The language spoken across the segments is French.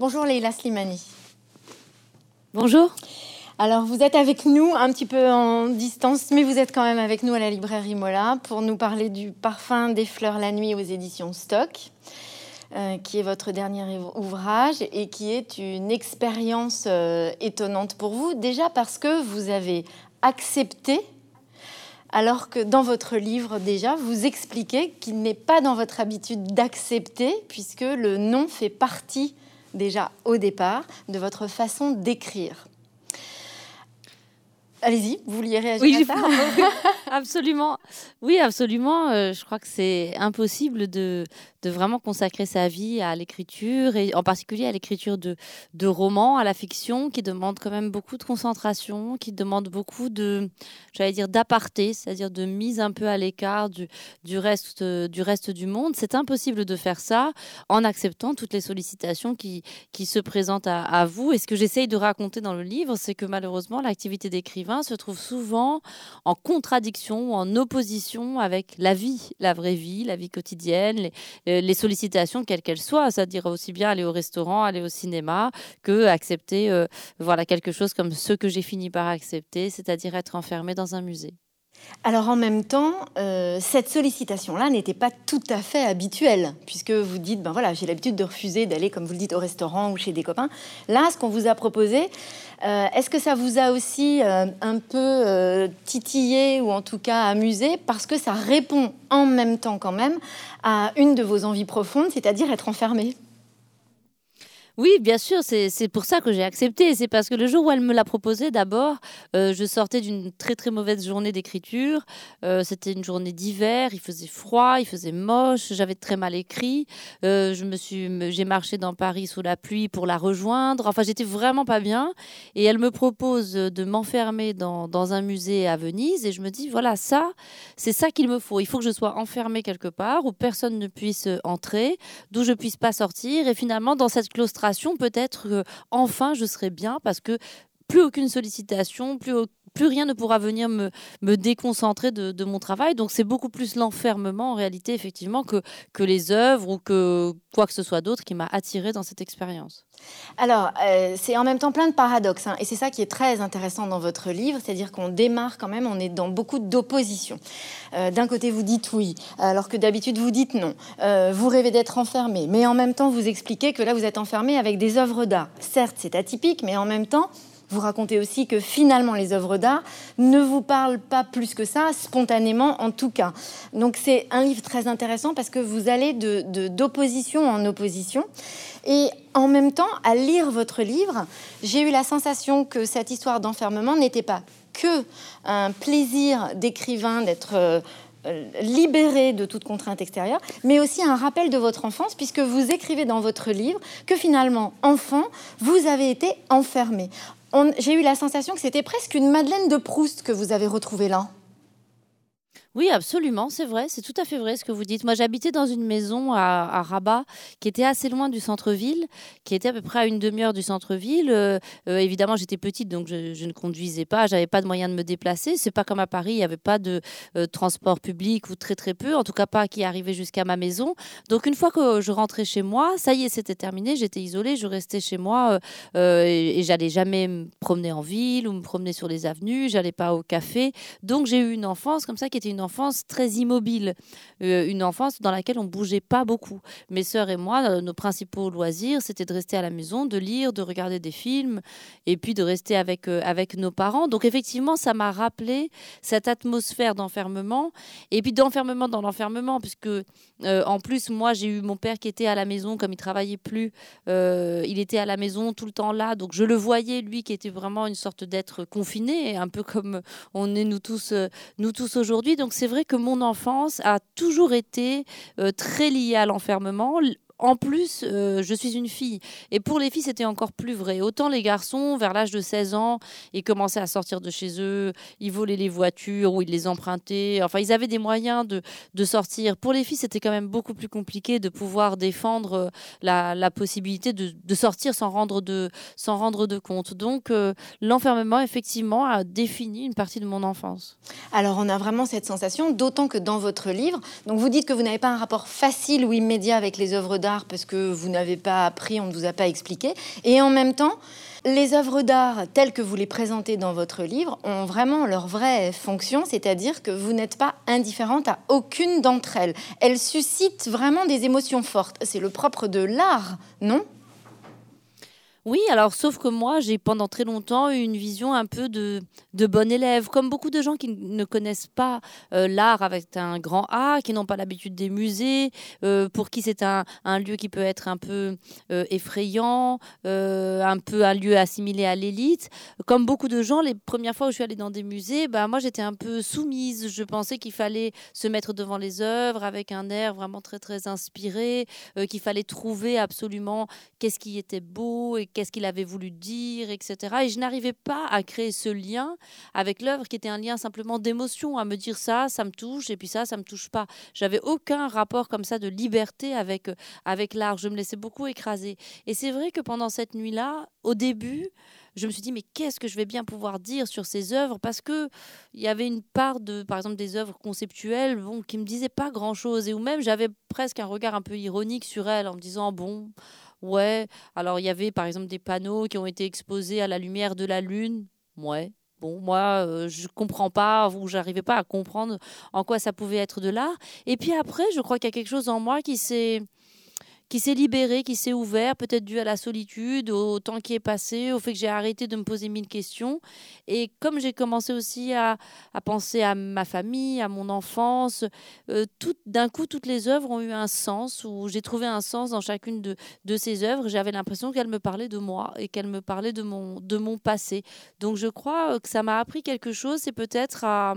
Bonjour Leila Slimani. Bonjour. Alors vous êtes avec nous un petit peu en distance, mais vous êtes quand même avec nous à la librairie Mola pour nous parler du parfum des fleurs la nuit aux éditions Stock. Euh, qui est votre dernier ouvrage et qui est une expérience euh, étonnante pour vous, déjà parce que vous avez accepté, alors que dans votre livre déjà, vous expliquez qu'il n'est pas dans votre habitude d'accepter, puisque le nom fait partie déjà au départ de votre façon d'écrire. Allez-y, vous vouliez réagir oui, à ça Absolument. Oui, absolument. Euh, je crois que c'est impossible de, de vraiment consacrer sa vie à l'écriture, et en particulier à l'écriture de, de romans, à la fiction, qui demande quand même beaucoup de concentration, qui demande beaucoup de, j'allais dire, d'aparté, c'est-à-dire de mise un peu à l'écart du, du, reste, du reste du monde. C'est impossible de faire ça en acceptant toutes les sollicitations qui, qui se présentent à, à vous. Et ce que j'essaye de raconter dans le livre, c'est que malheureusement, l'activité d'écrivain se trouve souvent en contradiction, en opposition avec la vie, la vraie vie, la vie quotidienne, les, sollicitations, quelles qu'elles soient, c'est-à-dire aussi bien aller au restaurant, aller au cinéma, que accepter euh, voilà, quelque chose comme ce que j'ai fini par accepter, c'est-à-dire être enfermé dans un musée. Alors en même temps, euh, cette sollicitation-là n'était pas tout à fait habituelle, puisque vous dites, ben voilà, j'ai l'habitude de refuser d'aller, comme vous le dites, au restaurant ou chez des copains. Là, ce qu'on vous a proposé, euh, est-ce que ça vous a aussi euh, un peu titillé ou en tout cas amusé, parce que ça répond en même temps quand même à une de vos envies profondes, c'est-à-dire être enfermé oui, bien sûr, c'est pour ça que j'ai accepté. C'est parce que le jour où elle me l'a proposé, d'abord, euh, je sortais d'une très très mauvaise journée d'écriture. Euh, c'était une journée d'hiver, il faisait froid, il faisait moche, j'avais très mal écrit. Euh, j'ai marché dans Paris sous la pluie pour la rejoindre. Enfin, j'étais vraiment pas bien. Et elle me propose de m'enfermer dans, dans un musée à Venise. Et je me dis, voilà, ça, c'est ça qu'il me faut. Il faut que je sois enfermée quelque part où personne ne puisse entrer, d'où je puisse pas sortir. Et finalement, dans cette claustration peut-être que enfin je serai bien parce que plus aucune sollicitation, plus, plus rien ne pourra venir me, déconcentrer de, mon travail. Donc c'est beaucoup plus l'enfermement en réalité, effectivement, que, que les œuvres ou que quoi que ce soit d'autre qui m'a attiré dans cette expérience. Alors, euh, c'est en même temps plein de paradoxes. Hein, et c'est ça qui est très intéressant dans votre livre, c'est-à-dire qu'on démarre quand même, on est dans beaucoup d'opposition. Euh, d'un côté, vous dites oui, alors que d'habitude, vous dites non. Euh, vous rêvez d'être enfermé, mais en même temps, vous expliquez que là, vous êtes enfermé avec des œuvres d'art. Certes, c'est atypique, mais en même temps, vous racontez aussi que finalement les œuvres d'art ne vous parlent pas plus que ça, spontanément en tout cas. Donc c'est un livre très intéressant parce que vous allez d'opposition de, en opposition. Et en même temps, à lire votre livre, j'ai eu la sensation que cette histoire d'enfermement n'était pas que un plaisir d'écrivain d'être euh, libéré de toute contrainte extérieure, mais aussi un rappel de votre enfance, puisque vous écrivez dans votre livre que finalement, enfant, vous avez été enfermé j'ai eu la sensation que c'était presque une Madeleine de Proust que vous avez retrouvée là. Oui, absolument, c'est vrai, c'est tout à fait vrai ce que vous dites. Moi, j'habitais dans une maison à, Rabat qui était assez loin du centre-ville, qui était à peu près à une demi-heure du centre-ville. Euh, euh, évidemment, j'étais petite, donc je, ne conduisais pas, j'avais pas de moyen de me déplacer. C'est pas comme à Paris, il n'y avait pas de euh, transport public ou très très peu, en tout cas pas qui arrivait jusqu'à ma maison. Donc une fois que je rentrais chez moi, ça y est, c'était terminé, j'étais isolée, je restais chez moi et, et j'allais jamais me promener en ville ou me promener sur les avenues, j'allais pas au café. Donc j'ai eu une enfance comme ça qui était une enfance très immobile, euh, une enfance dans laquelle on bougeait pas beaucoup. Mes sœurs et moi, euh, nos principaux loisirs, c'était de rester à la maison, de lire, de regarder des films, et puis de rester avec euh, avec nos parents. Donc effectivement, ça m'a rappelé cette atmosphère d'enfermement, et puis d'enfermement dans l'enfermement, puisque en plus moi j'ai eu mon père qui était à la maison, comme il travaillait plus, il était à la maison tout le temps là, donc je le voyais lui qui était vraiment une sorte d'être confiné, un peu comme on est nous tous nous tous aujourd'hui. Donc c'est vrai que mon enfance a toujours été euh, très liée à l'enfermement en plus, euh, je suis une fille. Et pour les filles, c'était encore plus vrai. Autant les garçons, vers l'âge de 16 ans, ils commençaient à sortir de chez eux, ils volaient les voitures ou ils les empruntaient. Enfin, ils avaient des moyens de, de sortir. Pour les filles, c'était quand même beaucoup plus compliqué de pouvoir défendre euh, la, la possibilité de, de, sortir sans rendre de, sans rendre de compte. Donc, euh, l'enfermement, effectivement, a défini une partie de mon enfance. Alors, on a vraiment cette sensation, d'autant que dans votre livre, donc vous dites que vous n'avez pas un rapport facile ou immédiat avec les œuvres d'art parce que vous n'avez pas appris, on ne vous a pas expliqué. Et en même temps, les œuvres d'art telles que vous les présentez dans votre livre ont vraiment leur vraie fonction, c'est-à-dire que vous n'êtes pas indifférente à aucune d'entre elles. Elles suscitent vraiment des émotions fortes. C'est le propre de l'art, non? Oui, alors sauf que moi, j'ai pendant très longtemps eu une vision un peu de, de bon élève, comme beaucoup de gens qui ne connaissent pas euh, l'art avec un grand A, qui n'ont pas l'habitude des musées, euh, pour qui c'est un, un, lieu qui peut être un peu euh, effrayant, un peu un lieu assimilé à l'élite. Comme beaucoup de gens, les premières fois où je suis allée dans des musées, bah, moi j'étais un peu soumise. Je pensais qu'il fallait se mettre devant les œuvres avec un air vraiment très très inspiré, qu'il fallait trouver absolument qu'est-ce qui était beau et qu'est-ce qu'il avait voulu dire, etc. Et je n'arrivais pas à créer ce lien avec l'œuvre qui était un lien simplement d'émotion, à me dire ça, ça me touche, et puis ça, ça me touche pas. J'avais aucun rapport comme ça de liberté avec, euh, avec l'art. Je me laissais beaucoup écraser. Et c'est vrai que pendant cette nuit-là, au début, je me suis dit mais qu'est-ce que je vais bien pouvoir dire sur ces œuvres? Parce que il y avait une part de par exemple des œuvres conceptuelles bon qui me disaient pas grand chose et où même j'avais presque un regard un peu ironique sur elles en me disant bon Ouais, alors il y avait par exemple des panneaux qui ont été exposés à la lumière de la lune. Ouais, bon, moi, je euh, je comprends pas, ou j'arrivais pas à comprendre en quoi ça pouvait être de l'art. Et puis après, je crois qu'il y a quelque chose en moi qui s'est qui s'est libéré, qui s'est ouvert, peut-être dû à la solitude, au temps qui est passé, au fait que j'ai arrêté de me poser mille questions. Et comme j'ai commencé aussi à, penser à ma famille, à mon enfance, euh, d'un coup, toutes les œuvres ont eu un sens, où j'ai trouvé un sens dans chacune de, ces œuvres. J'avais l'impression qu'elles me parlaient de moi et qu'elles me parlaient de mon passé. Donc je crois que ça m'a appris quelque chose, c'est peut-être à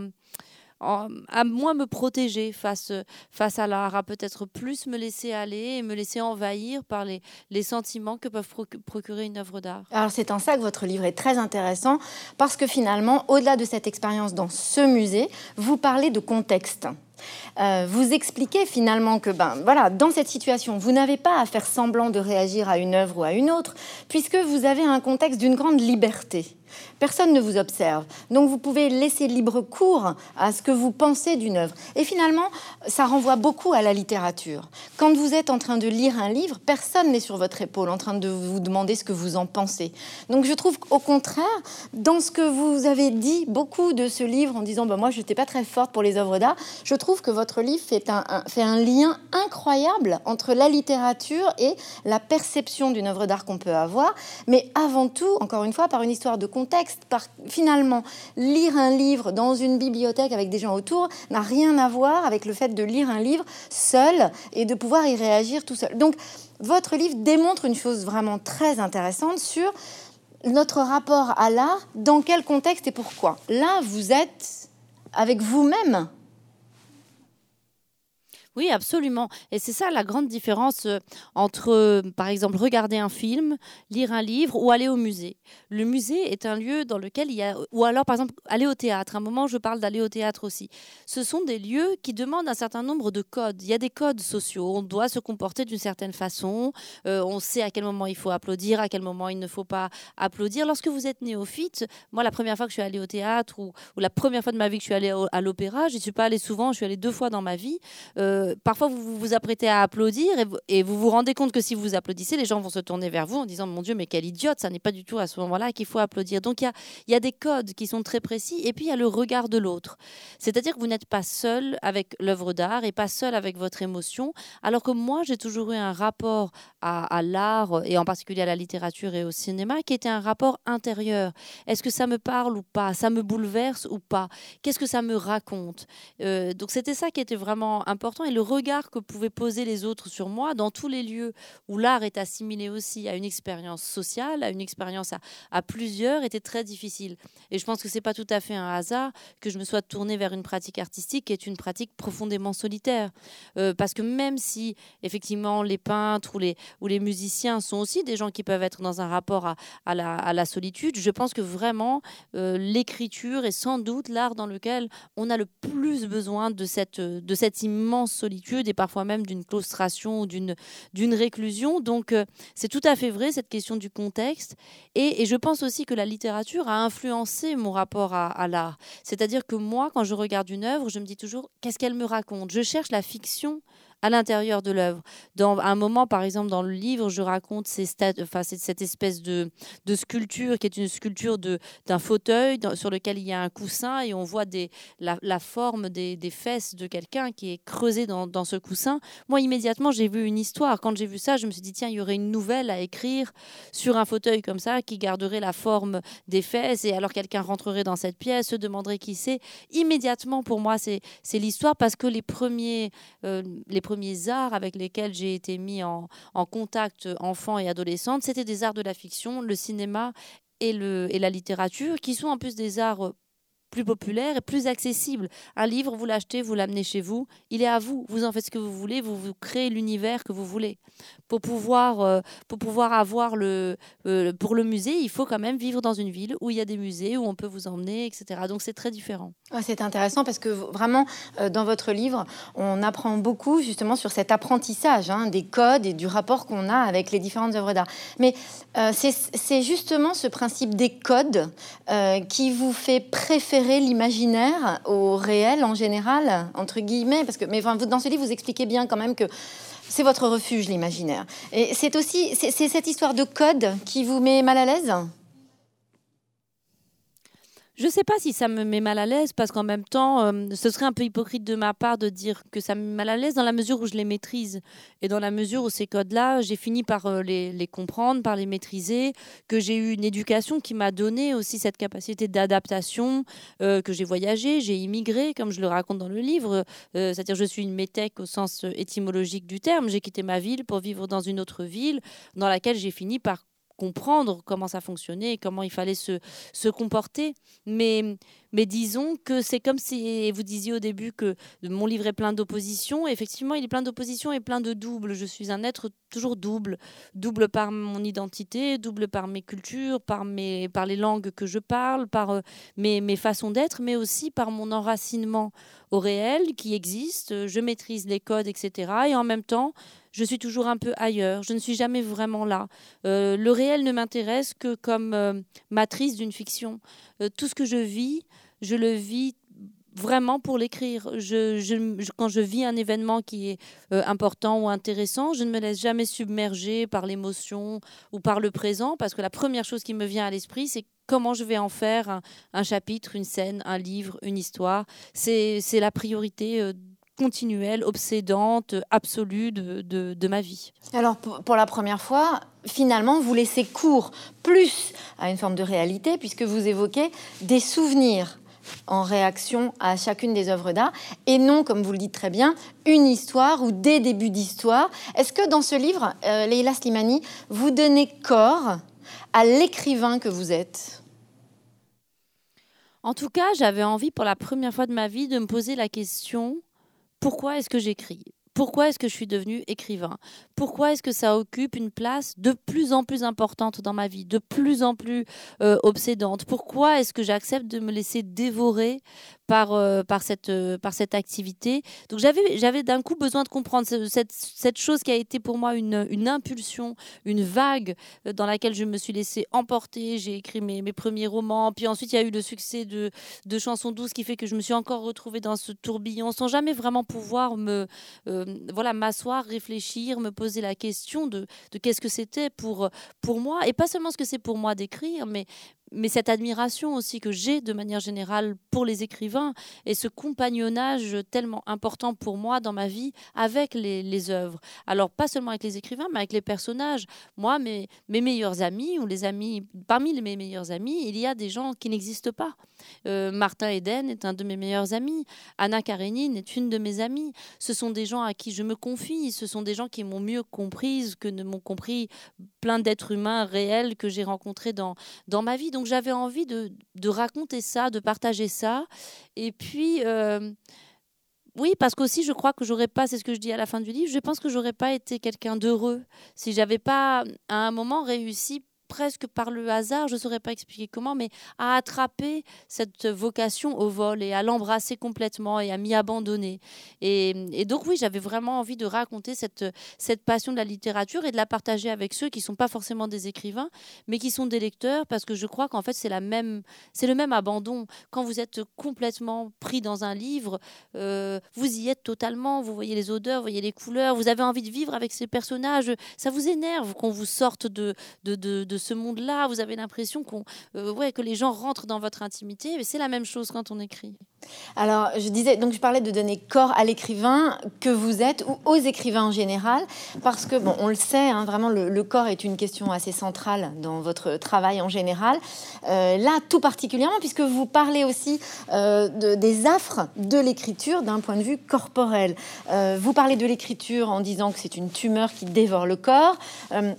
à moins me protéger face, face à l'art, à peut-être plus me laisser aller et me laisser envahir par les, les sentiments que peuvent procurer une œuvre d'art. Alors c'est en ça que votre livre est très intéressant, parce que finalement, au-delà de cette expérience dans ce musée, vous parlez de contexte. Euh, vous expliquez finalement que ben, voilà, dans cette situation, vous n'avez pas à faire semblant de réagir à une œuvre ou à une autre, puisque vous avez un contexte d'une grande liberté. Personne ne vous observe. Donc vous pouvez laisser libre cours à ce que vous pensez d'une œuvre. Et finalement, ça renvoie beaucoup à la littérature. Quand vous êtes en train de lire un livre, personne n'est sur votre épaule en train de vous demander ce que vous en pensez. Donc je trouve qu'au contraire, dans ce que vous avez dit beaucoup de ce livre en disant bah, moi je n'étais pas très forte pour les œuvres d'art, je trouve que votre livre fait un, fait un lien incroyable entre la littérature et la perception d'une œuvre d'art qu'on peut avoir. Mais avant tout, encore une fois, par une histoire de contexte. Par, finalement, lire un livre dans une bibliothèque avec des gens autour n'a rien à voir avec le fait de lire un livre seul et de pouvoir y réagir tout seul. Donc, votre livre démontre une chose vraiment très intéressante sur notre rapport à l'art, dans quel contexte et pourquoi. Là, vous êtes avec vous-même oui, absolument. Et c'est ça la grande différence euh, entre, par exemple, regarder un film, lire un livre ou aller au musée. Le musée est un lieu dans lequel il y a, ou alors par exemple aller au théâtre. À un moment, je parle d'aller au théâtre aussi. Ce sont des lieux qui demandent un certain nombre de codes. Il y a des codes sociaux. On doit se comporter d'une certaine façon. Euh, on sait à quel moment il faut applaudir, à quel moment il ne faut pas applaudir. Lorsque vous êtes néophyte, moi, la première fois que je suis allée au théâtre ou, la première fois de ma vie que je suis allée à l'opéra, je ne suis pas allée souvent. Je suis allée deux fois dans ma vie. Euh, parfois, vous vous apprêtez à applaudir et vous, vous rendez compte que si vous applaudissez, les gens vont se tourner vers vous en disant Mon Dieu, mais quel idiote, ça n'est pas du tout à ce moment-là qu'il faut applaudir. Donc, il y a, des codes qui sont très précis et puis il y a le regard de l'autre. C'est-à-dire que vous n'êtes pas seul avec l'œuvre d'art et pas seul avec votre émotion, alors que moi, j'ai toujours eu un rapport à, à l'art et en particulier à la littérature et au cinéma qui était un rapport intérieur. Est-ce que ça me parle ou pas? Ça me bouleverse ou pas? Qu'est-ce que ça me raconte? Euh, Donc, c'était ça qui était vraiment important le regard que pouvaient poser les autres sur moi dans tous les lieux où l'art est assimilé aussi à une expérience sociale, à une expérience à, plusieurs, était très difficile. Et je pense que c'est pas tout à fait un hasard que je me sois tournée vers une pratique artistique qui est une pratique profondément solitaire. Euh, parce que même si effectivement les peintres ou les, musiciens sont aussi des gens qui peuvent être dans un rapport à, à, la, à la, solitude, je pense que vraiment euh, l'écriture est sans doute l'art dans lequel on a le plus besoin de cette, de cette immense solitude et parfois même d'une claustration ou d'une, réclusion. Donc euh, c'est tout à fait vrai cette question du contexte. Et, je pense aussi que la littérature a influencé mon rapport à, à l'art. C'est-à-dire que moi, quand je regarde une œuvre, je me dis toujours qu'est-ce qu'elle me raconte? Je cherche la fiction à l'intérieur de l'œuvre. Dans un moment, par exemple, dans le livre, je raconte ces enfin, cette espèce de, sculpture qui est une sculpture d'un fauteuil sur lequel il y a un coussin et on voit des, la, forme des, fesses de quelqu'un qui est creusée dans, dans, ce coussin. Moi, immédiatement, j'ai vu une histoire. Quand j'ai vu ça, je me suis dit, tiens, il y aurait une nouvelle à écrire sur un fauteuil comme ça qui garderait la forme des fesses. Et alors, quelqu'un rentrerait dans cette pièce, se demanderait qui c'est. Immédiatement, pour moi, c'est l'histoire parce que les premiers, euh, les premiers premiers arts avec lesquels j'ai été mis en, contact enfant et adolescente, c'était des arts de la fiction, le cinéma et, le, et la littérature, qui sont en plus des arts plus populaire et plus accessible. Un livre, vous l'achetez, vous l'amenez chez vous, il est à vous, vous en faites ce que vous voulez, vous, vous créez l'univers que vous voulez. Pour pouvoir, euh, pour pouvoir avoir le... Euh, pour le musée, il faut quand même vivre dans une ville où il y a des musées, où on peut vous emmener, etc. Donc c'est très différent. c'est intéressant parce que vraiment, euh, dans votre livre, on apprend beaucoup justement sur cet apprentissage hein, des codes et du rapport qu'on a avec les différentes œuvres d'art. Mais c'est justement ce principe des codes qui vous fait préférer l'imaginaire au réel en général, entre guillemets Parce que, mais enfin, dans ce livre, vous expliquez bien quand même que c'est votre refuge, l'imaginaire. Et c'est aussi c'est cette histoire de code qui vous met mal à l'aise? Je ne sais pas si ça me met mal à l'aise parce qu'en même temps, euh, ce serait un peu hypocrite de ma part de dire que ça me met mal à l'aise dans la mesure où je les maîtrise. Et dans la mesure où ces codes-là, j'ai fini par euh, les, comprendre, par les maîtriser, que j'ai eu une éducation qui m'a donné aussi cette capacité d'adaptation, euh, que j'ai voyagé, j'ai immigré, comme je le raconte dans le livre, c'est-à-dire je suis une métèque au sens étymologique du terme, j'ai quitté ma ville pour vivre dans une autre ville dans laquelle j'ai fini par comprendre comment ça fonctionnait, comment il fallait se, se comporter. Mais, mais disons que c'est comme si vous disiez au début que mon livre est plein d'opposition. Effectivement, il est plein d'opposition et plein de doubles. Je suis un être toujours double. Double par mon identité, double par mes cultures, par, mes, par les langues que je parle, par euh, mes, mes façons d'être, mais aussi par mon enracinement au réel qui existe. Je maîtrise les codes, etc. Et en même temps, je suis toujours un peu ailleurs, je ne suis jamais vraiment là. Euh, le réel ne m'intéresse que comme euh, matrice d'une fiction. Euh, tout ce que je vis, je le vis vraiment pour l'écrire. Quand je vis un événement qui est important ou intéressant, je ne me laisse jamais submerger par l'émotion ou par le présent, parce que la première chose qui me vient à l'esprit, c'est comment je vais en faire un, chapitre, une scène, un livre, une histoire. C'est la priorité continuelle, obsédante, absolue de, de, ma vie. Alors, pour, la première fois, finalement, vous laissez cours plus à une forme de réalité, puisque vous évoquez des souvenirs en réaction à chacune des œuvres d'art, et non, comme vous le dites très bien, une histoire ou des débuts d'histoire. Est-ce que dans ce livre, euh, Leila Slimani, vous donnez corps à l'écrivain que vous êtes? En tout cas, j'avais envie pour la première fois de ma vie de me poser la question pourquoi est-ce que j'écris? Pourquoi est-ce que je suis devenue écrivain? Pourquoi est-ce que ça occupe une place de plus en plus importante dans ma vie, de plus en plus euh, obsédante? Pourquoi est-ce que j'accepte de me laisser dévorer par, euh, par, cette, euh, par cette activité. Donc j'avais, d'un coup besoin de comprendre cette, cette, chose qui a été pour moi une, une impulsion, une vague euh, dans laquelle je me suis laissée emporter. J'ai écrit mes, mes, premiers romans, puis ensuite il y a eu le succès de, de Chansons douces qui fait que je me suis encore retrouvée dans ce tourbillon sans jamais vraiment pouvoir me voilà m'asseoir, réfléchir, me poser la question de, de qu'est-ce que c'était pour, pour moi, et pas seulement ce que c'est pour moi d'écrire, mais, mais cette admiration aussi que j'ai de manière générale pour les écrivains et ce compagnonnage tellement important pour moi dans ma vie avec les, œuvres. Alors pas seulement avec les écrivains, mais avec les personnages. Moi, mes, mes meilleurs amis ou les amis, parmi mes meilleurs amis, il y a des gens qui n'existent pas. Euh, Martin Eden est un de mes meilleurs amis. Anna Karenine est une de mes amies. Ce sont des gens à qui je me confie. Ce sont des gens qui m'ont mieux comprise que ne m'ont compris plein d'êtres humains réels que j'ai rencontrés dans, dans ma vie. Donc j'avais envie de, de, raconter ça, de partager ça. Et puis, euh, oui, parce qu'aussi, je crois que j'aurais pas, c'est ce que je dis à la fin du livre, je pense que j'aurais pas été quelqu'un d'heureux si j'avais pas à un moment réussi presque par le hasard, je ne saurais pas expliquer comment, mais à attraper cette vocation au vol et à l'embrasser complètement et à m'y abandonner. Et, donc oui, j'avais vraiment envie de raconter cette, cette passion de la littérature et de la partager avec ceux qui ne sont pas forcément des écrivains, mais qui sont des lecteurs, parce que je crois qu'en fait c'est le même abandon. Quand vous êtes complètement pris dans un livre, euh, vous y êtes totalement, vous voyez les odeurs, vous voyez les couleurs, vous avez envie de vivre avec ces personnages, ça vous énerve qu'on vous sorte de, de, de, ce monde-là, vous avez l'impression qu'on, euh, que les gens rentrent dans votre intimité, mais c'est la même chose quand on écrit. Alors, je disais, donc je parlais de donner corps à l'écrivain que vous êtes ou aux écrivains en général, parce que, bon, on le sait, hein, vraiment, le, corps est une question assez centrale dans votre travail en général. Euh, là, tout particulièrement, puisque vous parlez aussi euh, de, des affres de l'écriture d'un point de vue corporel. Euh, vous parlez de l'écriture en disant que c'est une tumeur qui dévore le corps.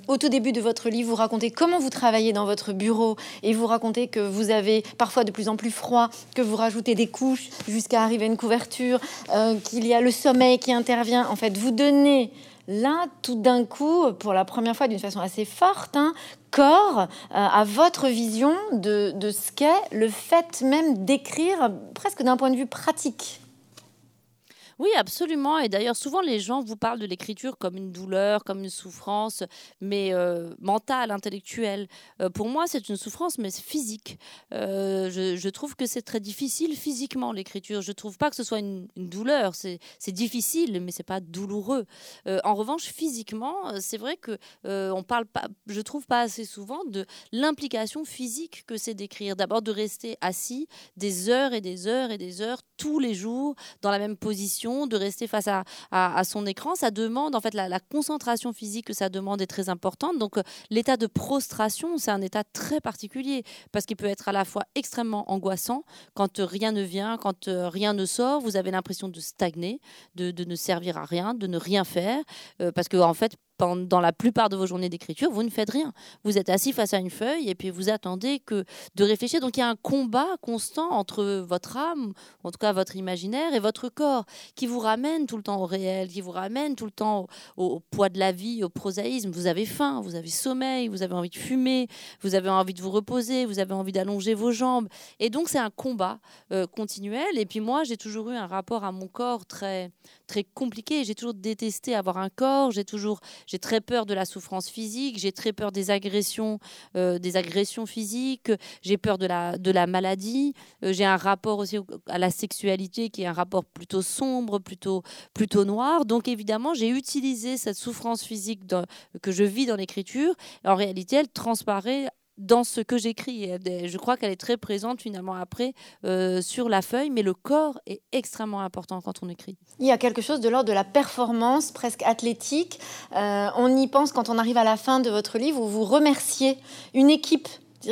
au tout début de votre livre, vous racontez comment vous travaillez dans votre bureau et vous racontez que vous avez parfois de plus en plus froid, que vous rajoutez des couches jusqu'à arriver à une couverture, euh, qu'il y a le sommeil qui intervient. En fait, vous donnez là, tout d'un coup, pour la première fois d'une façon assez forte, hein, corps euh, à votre vision de, de ce qu'est le fait même d'écrire presque d'un point de vue pratique. Oui, absolument. Et d'ailleurs, souvent, les gens vous parlent de l'écriture comme une douleur, comme une souffrance, mais euh, mentale, intellectuelle. Euh, pour moi, c'est une souffrance, mais physique. Euh, je, trouve que c'est très difficile physiquement, l'écriture. Je ne trouve pas que ce soit une, douleur. C'est difficile, mais c'est pas douloureux. en revanche, physiquement, c'est vrai que on parle pas, je trouve pas assez souvent de l'implication physique que c'est d'écrire. D'abord, de rester assis des heures et des heures et des heures tous les jours dans la même position de rester face à, son écran. Ça demande, en fait, la, concentration physique que ça demande est très importante. Donc, euh, l'état de prostration, c'est un état très particulier parce qu'il peut être à la fois extrêmement angoissant quand euh, rien ne vient, quand euh, rien ne sort. Vous avez l'impression de stagner, de, de, ne servir à rien, de ne rien faire parce que, en fait, dans la plupart de vos journées d'écriture, vous ne faites rien. Vous êtes assis face à une feuille et puis vous attendez que de réfléchir. Donc il y a un combat constant entre votre âme, en tout cas votre imaginaire, et votre corps, qui vous ramène tout le temps au réel, qui vous ramène tout le temps au, poids de la vie, au prosaïsme. Vous avez faim, vous avez sommeil, vous avez envie de fumer, vous avez envie de vous reposer, vous avez envie d'allonger vos jambes. Et donc c'est un combat euh, continuel. Et puis moi, j'ai toujours eu un rapport à mon corps très très compliqué. J'ai toujours détesté avoir un corps. J'ai toujours j'ai très peur de la souffrance physique, j'ai très peur des agressions, euh, des agressions physiques, j'ai peur de la, de la maladie, euh, j'ai un rapport aussi à la sexualité qui est un rapport plutôt sombre, plutôt, plutôt noir. Donc évidemment, j'ai utilisé cette souffrance physique que je vis dans l'écriture. En réalité, elle transparaît dans ce que j'écris. Je crois qu'elle est très présente finalement après euh, sur la feuille, mais le corps est extrêmement important quand on écrit. Il y a quelque chose de l'ordre de la performance presque athlétique. Euh, on y pense quand on arrive à la fin de votre livre où vous remerciez une équipe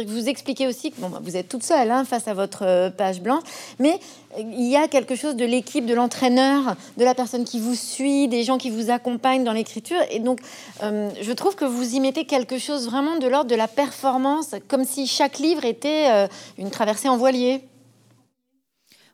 vous expliquez aussi que bon, bah, vous êtes toute seule hein, face à votre euh, page blanche, mais il y a quelque chose de l'équipe, de l'entraîneur, de la personne qui vous suit, des gens qui vous accompagnent dans l'écriture. Et donc, euh, je trouve que vous y mettez quelque chose vraiment de l'ordre de la performance, comme si chaque livre était euh, une traversée en voilier.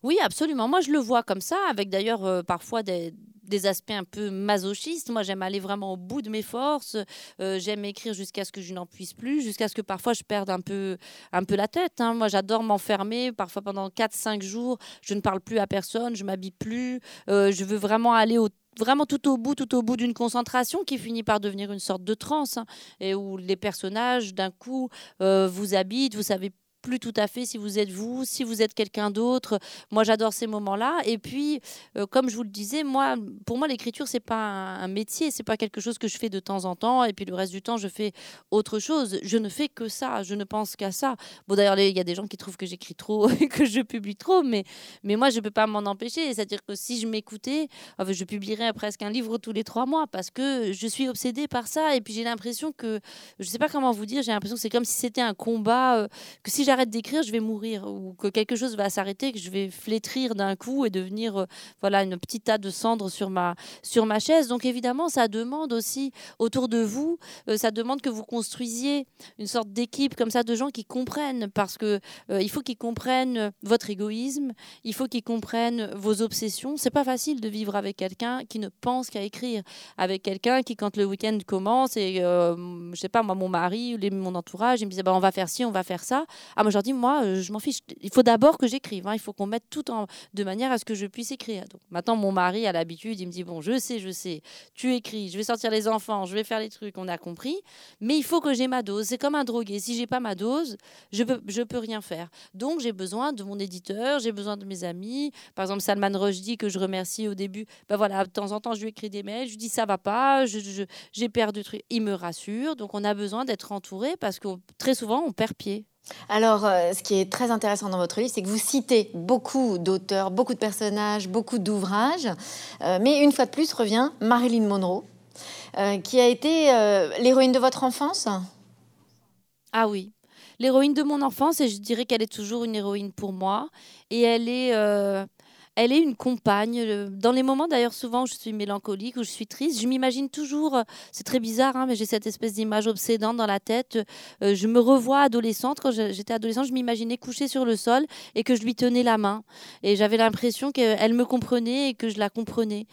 Oui, absolument. Moi, je le vois comme ça, avec d'ailleurs parfois des, des aspects un peu masochistes. Moi, j'aime aller vraiment au bout de mes forces. Euh, j'aime écrire jusqu'à ce que je n'en puisse plus, jusqu'à ce que parfois je perde un peu, un peu la tête. Hein. Moi, j'adore m'enfermer, parfois pendant 4-5 jours. Je ne parle plus à personne, je m'habille plus. Euh, je veux vraiment aller vraiment tout au bout, tout au bout d'une concentration qui finit par devenir une sorte de transe, hein, et où les personnages, d'un coup, euh, vous habitent, vous savez plus tout à fait si vous êtes vous, si vous êtes quelqu'un d'autre. Moi, j'adore ces moments-là. Et puis, euh, comme je vous le disais, moi, pour moi, l'écriture, c'est pas un, métier, c'est pas quelque chose que je fais de temps en temps. Et puis le reste du temps, je fais autre chose. Je ne fais que ça. Je ne pense qu'à ça. Bon, d'ailleurs, il y a des gens qui trouvent que j'écris trop que je publie trop, mais mais moi, je peux pas m'en empêcher. C'est-à-dire que si je m'écoutais, je publierais presque un livre tous les trois mois parce que je suis obsédée par ça. Et puis j'ai l'impression que, je sais pas comment vous dire, j'ai l'impression que c'est comme si c'était un combat, euh, que si j'arrête d'écrire, je vais mourir ou que quelque chose va s'arrêter, que je vais flétrir d'un coup et devenir euh, voilà une petite tas de cendres sur ma sur ma chaise. Donc évidemment, ça demande aussi autour de vous, euh, ça demande que vous construisiez une sorte d'équipe comme ça de gens qui comprennent parce que euh, il faut qu'ils comprennent votre égoïsme, il faut qu'ils comprennent vos obsessions. C'est pas facile de vivre avec quelqu'un qui ne pense qu'à écrire, avec quelqu'un qui quand le week-end commence et je sais pas moi mon mari ou mon entourage, il me disait bah, on va faire ci, on va faire ça. Ah moi je leur dis moi je m'en fiche. Il faut d'abord que j'écrive. Hein. Il faut qu'on mette tout en de manière à ce que je puisse écrire. Maintenant mon mari a l'habitude, il me dit bon je sais, je sais, tu écris, je vais sortir les enfants, je vais faire les trucs, on a compris. Mais il faut que j'ai ma dose. C'est comme un drogué. Si j'ai pas ma dose, je peux je peux rien faire. Donc j'ai besoin de mon éditeur, j'ai besoin de mes amis. Par exemple Salman Rushdie que je remercie au début. Ben voilà, de temps en temps je lui écris des mails, je lui dis ça va pas, j'ai perdu truc. Il me rassure. Donc on a besoin d'être entouré parce que très souvent on perd pied. Alors, euh, ce qui est très intéressant dans votre livre, c'est que vous citez beaucoup d'auteurs, beaucoup de personnages, beaucoup d'ouvrages, euh, mais une fois de plus revient Marilyn Monroe, euh, qui a été l'héroïne de votre enfance? Ah oui, l'héroïne de mon enfance, et je dirais qu'elle est toujours une héroïne pour moi, et elle est elle est une compagne. Euh, dans les moments d'ailleurs souvent où je suis mélancolique, où je suis triste, je m'imagine toujours, euh, c'est très bizarre, hein, mais j'ai cette espèce d'image obsédante dans la tête. Euh, je me revois adolescente, quand j'étais adolescente, je m'imaginais coucher sur le sol et que je lui tenais la main. Et j'avais l'impression qu'elle me comprenait et que je la comprenais.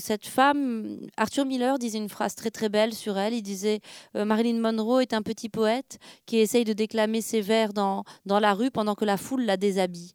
cette femme, Arthur Miller disait une phrase très très belle sur elle. Il disait Marilyn Monroe est un petit poète qui essaye de déclamer ses vers dans, dans la rue pendant que la foule la déshabille.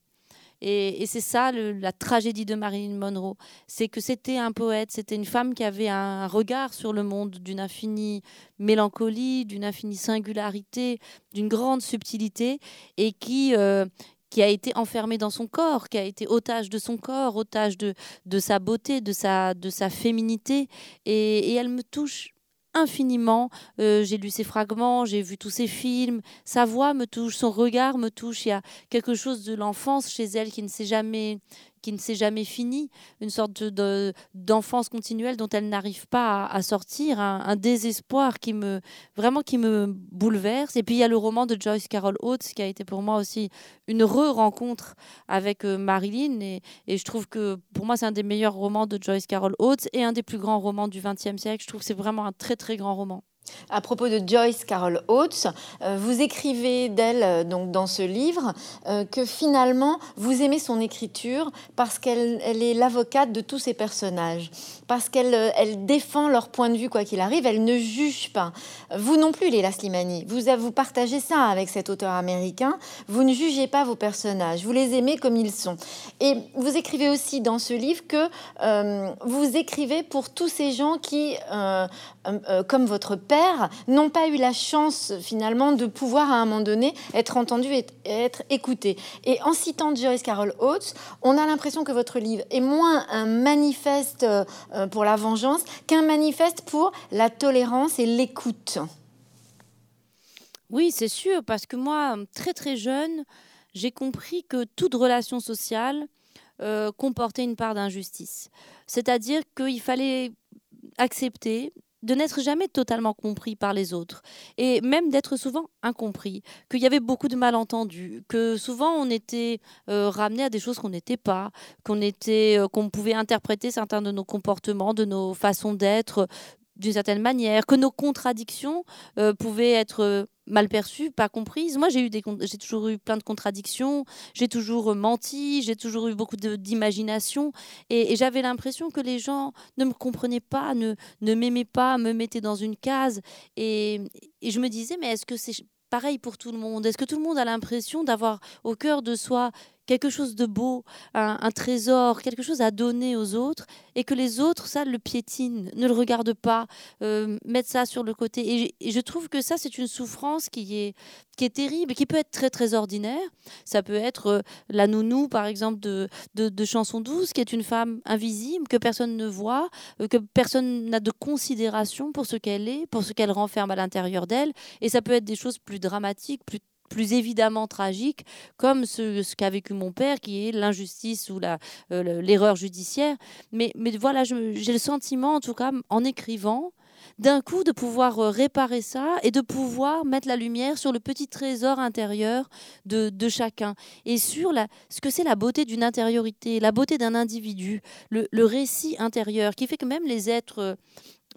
Et, c'est ça la tragédie de Marilyn Monroe. C'est que c'était un poète, c'était une femme qui avait un regard sur le monde d'une infinie mélancolie, d'une infinie singularité, d'une grande subtilité, et qui, euh, qui a été enfermée dans son corps, qui a été otage de son corps, otage de, de sa beauté, de sa, de sa féminité. et elle me touche infiniment. Euh, j'ai lu ses fragments, j'ai vu tous ses films. Sa voix me touche, son regard me touche. Il y a quelque chose de l'enfance chez elle qui ne s'est jamais qui ne s'est jamais fini, une sorte de, d'enfance continuelle dont elle n'arrive pas à, sortir, un, désespoir qui me vraiment qui me bouleverse. Et puis il y a le roman de Joyce Carol Oates qui a été pour moi aussi une re-rencontre avec euh, Marilyn et, et, je trouve que pour moi c'est un des meilleurs romans de Joyce Carol Oates et un des plus grands romans du XXe siècle. Je trouve que c'est vraiment un très très grand roman. À propos de Joyce Carol Oates, euh, vous écrivez d'elle euh, donc dans ce livre euh, que finalement vous aimez son écriture parce qu'elle est l'avocate de tous ces personnages, parce qu'elle elle défend leur point de vue quoi qu'il arrive, elle ne juge pas. Vous non plus, Léla Slimani, vous vous partagez ça avec cet auteur américain. Vous ne jugez pas vos personnages, vous les aimez comme ils sont. Et vous écrivez aussi dans ce livre que vous écrivez pour tous ces gens qui, comme votre père n'ont pas eu la chance finalement de pouvoir à un moment donné être entendus et être écoutés. Et en citant Joyce Carol Oates, on a l'impression que votre livre est moins un manifeste euh, pour la vengeance qu'un manifeste pour la tolérance et l'écoute. Oui, c'est sûr, parce que moi, très très jeune, j'ai compris que toute relation sociale euh, comportait une part d'injustice. C'est-à-dire qu'il fallait accepter de n'être jamais totalement compris par les autres et même d'être souvent incompris, qu'il y avait beaucoup de malentendus, que souvent on était euh, ramené à des choses qu'on n'était pas, qu'on était, euh, qu'on pouvait interpréter certains de nos comportements, de nos façons d'être d'une certaine manière, que nos contradictions euh, pouvaient être mal perçue, pas comprise. Moi, j'ai eu des, j'ai toujours eu plein de contradictions, j'ai toujours menti, j'ai toujours eu beaucoup d'imagination, et, j'avais l'impression que les gens ne me comprenaient pas, ne, ne m'aimaient pas, me mettaient dans une case, et, et je me disais, mais est-ce que c'est pareil pour tout le monde? Est-ce que tout le monde a l'impression d'avoir au cœur de soi quelque chose de beau, un, trésor, quelque chose à donner aux autres, et que les autres, ça, le piétinent, ne le regardent pas, euh, mettent ça sur le côté. Et, je trouve que ça, c'est une souffrance qui est, qui est terrible, qui peut être très, très ordinaire. Ça peut être euh, la nounou, par exemple, de, de, Chanson douce, qui est une femme invisible, que personne ne voit, euh, que personne n'a de considération pour ce qu'elle est, pour ce qu'elle renferme à l'intérieur d'elle. Et ça peut être des choses plus dramatiques, plus plus évidemment tragique, comme ce, qu'a vécu mon père, qui est l'injustice ou euh, l'erreur judiciaire. Mais, voilà, j'ai le sentiment, en tout cas, en écrivant, d'un coup de pouvoir euh, réparer ça et de pouvoir mettre la lumière sur le petit trésor intérieur de, chacun et sur ce que c'est la beauté d'une intériorité, la beauté d'un individu, le, récit intérieur qui fait que même les êtres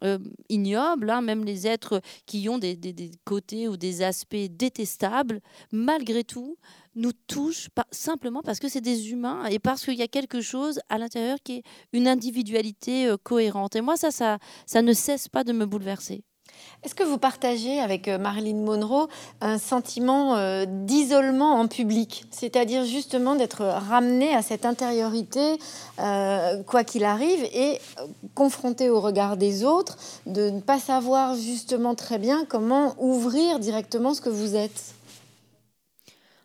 euh, ignobles, hein, même les êtres qui ont des, côtés ou des aspects détestables, malgré tout, nous touchent simplement parce que c'est des humains et parce qu'il y a quelque chose à l'intérieur qui est une individualité euh, cohérente. Et moi, ça, ça, ça ne cesse pas de me bouleverser. Est-ce que vous partagez avec euh, Marilyn Monroe un sentiment euh, d'isolement en public, c'est-à-dire justement d'être ramené à cette intériorité, euh, quoi qu'il arrive, et confronté au regard des autres, de ne pas savoir justement très bien comment ouvrir directement ce que vous êtes?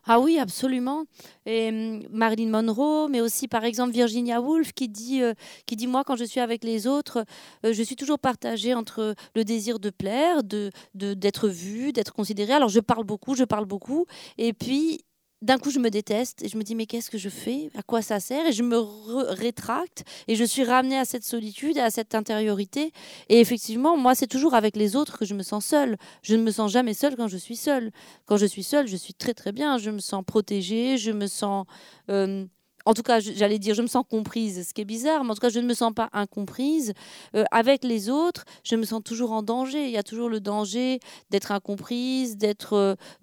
Ah oui, absolument. Et hum, Marilyn Monroe, mais aussi par exemple Virginia Woolf qui dit, euh, qui dit moi quand je suis avec les autres, euh, je suis toujours partagée entre le désir de plaire, de d'être vue, d'être considérée. Alors je parle beaucoup, je parle beaucoup, et puis d'un coup, je me déteste et je me dis mais qu'est-ce que je fais? À quoi ça sert? Et je me rétracte et je suis ramenée à cette solitude, à cette intériorité. Et effectivement, moi, c'est toujours avec les autres que je me sens seule. Je ne me sens jamais seule quand je suis seule. Quand je suis seule, je suis très très bien. Je me sens protégée, je me sens euh, en tout cas, j'allais dire, je me sens comprise, ce qui est bizarre, mais en tout cas, je ne me sens pas incomprise. Euh, avec les autres, je me sens toujours en danger. Il y a toujours le danger d'être incomprise, d'être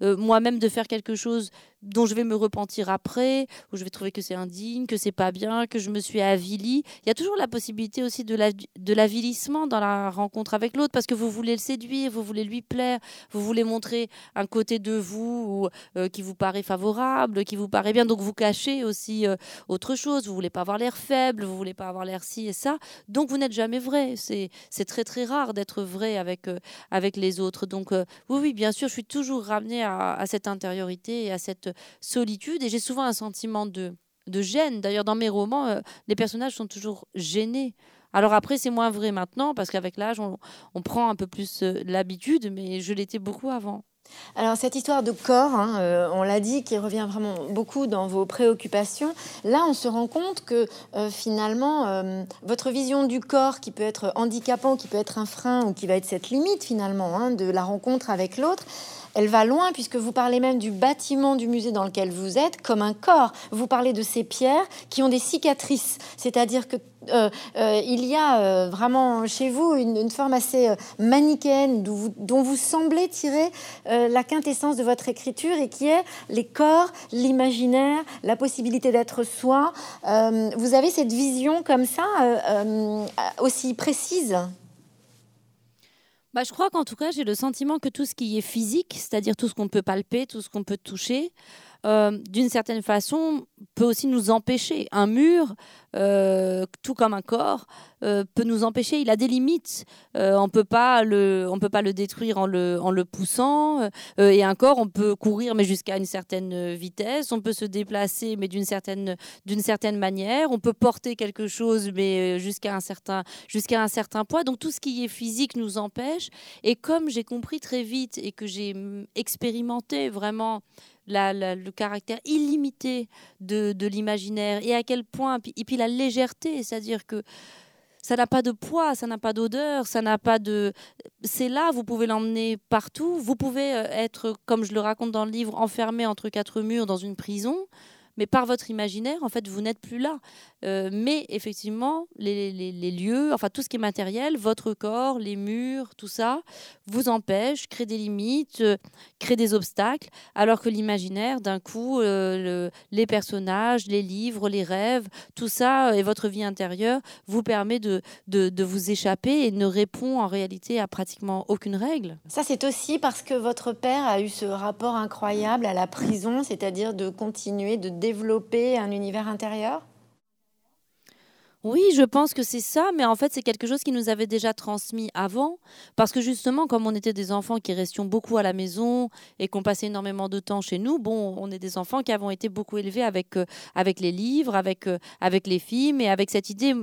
euh, moi-même, de faire quelque chose dont je vais me repentir après, où je vais trouver que c'est indigne, que c'est pas bien, que je me suis avilie. Il y a toujours la possibilité aussi de, la, de l'avilissement dans la rencontre avec l'autre, parce que vous voulez le séduire, vous voulez lui plaire, vous voulez montrer un côté de vous euh, qui vous paraît favorable, qui vous paraît bien, donc vous cachez aussi euh, autre chose. Vous voulez pas avoir l'air faible, vous voulez pas avoir l'air ci et ça, donc vous n'êtes jamais vrai. C'est, c'est très très rare d'être vrai avec, euh, avec les autres. Donc oui, oui, bien sûr, je suis toujours ramenée à, à cette intériorité et à cette solitude et j'ai souvent un sentiment de, de gêne. D'ailleurs, dans mes romans, euh, les personnages sont toujours gênés. Alors après, c'est moins vrai maintenant parce qu'avec l'âge, on, prend un peu plus euh, l'habitude, mais je l'étais beaucoup avant. Alors cette histoire de corps, hein, euh, on l'a dit, qui revient vraiment beaucoup dans vos préoccupations, là on se rend compte que finalement votre vision du corps qui peut être handicapant, qui peut être un frein ou qui va être cette limite finalement hein, de la rencontre avec l'autre, elle va loin puisque vous parlez même du bâtiment du musée dans lequel vous êtes comme un corps. Vous parlez de ces pierres qui ont des cicatrices, c'est-à-dire que euh, euh, il y a euh, vraiment chez vous une, forme assez manichéenne dont vous, semblez tirer la quintessence de votre écriture et qui est les corps, l'imaginaire, la possibilité d'être soi. vous avez cette vision comme ça aussi précise? Bah, je crois qu'en tout cas, j'ai le sentiment que tout ce qui est physique, c'est-à-dire tout ce qu'on peut palper, tout ce qu'on peut toucher, euh, d'une certaine façon, peut aussi nous empêcher. Un mur, euh, tout comme un corps, euh, peut nous empêcher. Il a des limites. on peut pas le, on peut pas le détruire en le, en le poussant. et un corps, on peut courir, mais jusqu'à une certaine vitesse. On peut se déplacer, mais d'une certaine, d'une certaine manière. On peut porter quelque chose, mais jusqu'à un certain, jusqu'à un certain poids. Donc tout ce qui est physique nous empêche. Et comme j'ai compris très vite et que j'ai mm, expérimenté vraiment le caractère illimité de, l'imaginaire et à quel point, et puis la légèreté, c'est-à-dire que ça n'a pas de poids, ça n'a pas d'odeur, ça n'a pas de... C'est là, vous pouvez l'emmener partout, vous pouvez euh, être, comme je le raconte dans le livre, enfermé entre quatre murs dans une prison, mais par votre imaginaire, en fait, vous n'êtes plus là. Euh, mais effectivement, les, lieux, enfin tout ce qui est matériel, votre corps, les murs, tout ça, vous empêche, crée des limites, euh, crée des obstacles, alors que l'imaginaire, d'un coup, euh, les personnages, les livres, les rêves, tout ça et votre vie intérieure vous permet de, de, vous échapper et ne répond en réalité à pratiquement aucune règle. Ça, c'est aussi parce que votre père a eu ce rapport incroyable à la prison, c'est-à-dire de continuer de développer un univers intérieur? Oui, je pense que c'est ça, mais en fait, c'est quelque chose qui nous avait déjà transmis avant, parce que justement, comme on était des enfants qui restions beaucoup à la maison et qu'on passait énormément de temps chez nous, bon, on est des enfants qui avons été beaucoup élevés avec, euh, avec les livres, avec, euh, avec les films et avec cette idée.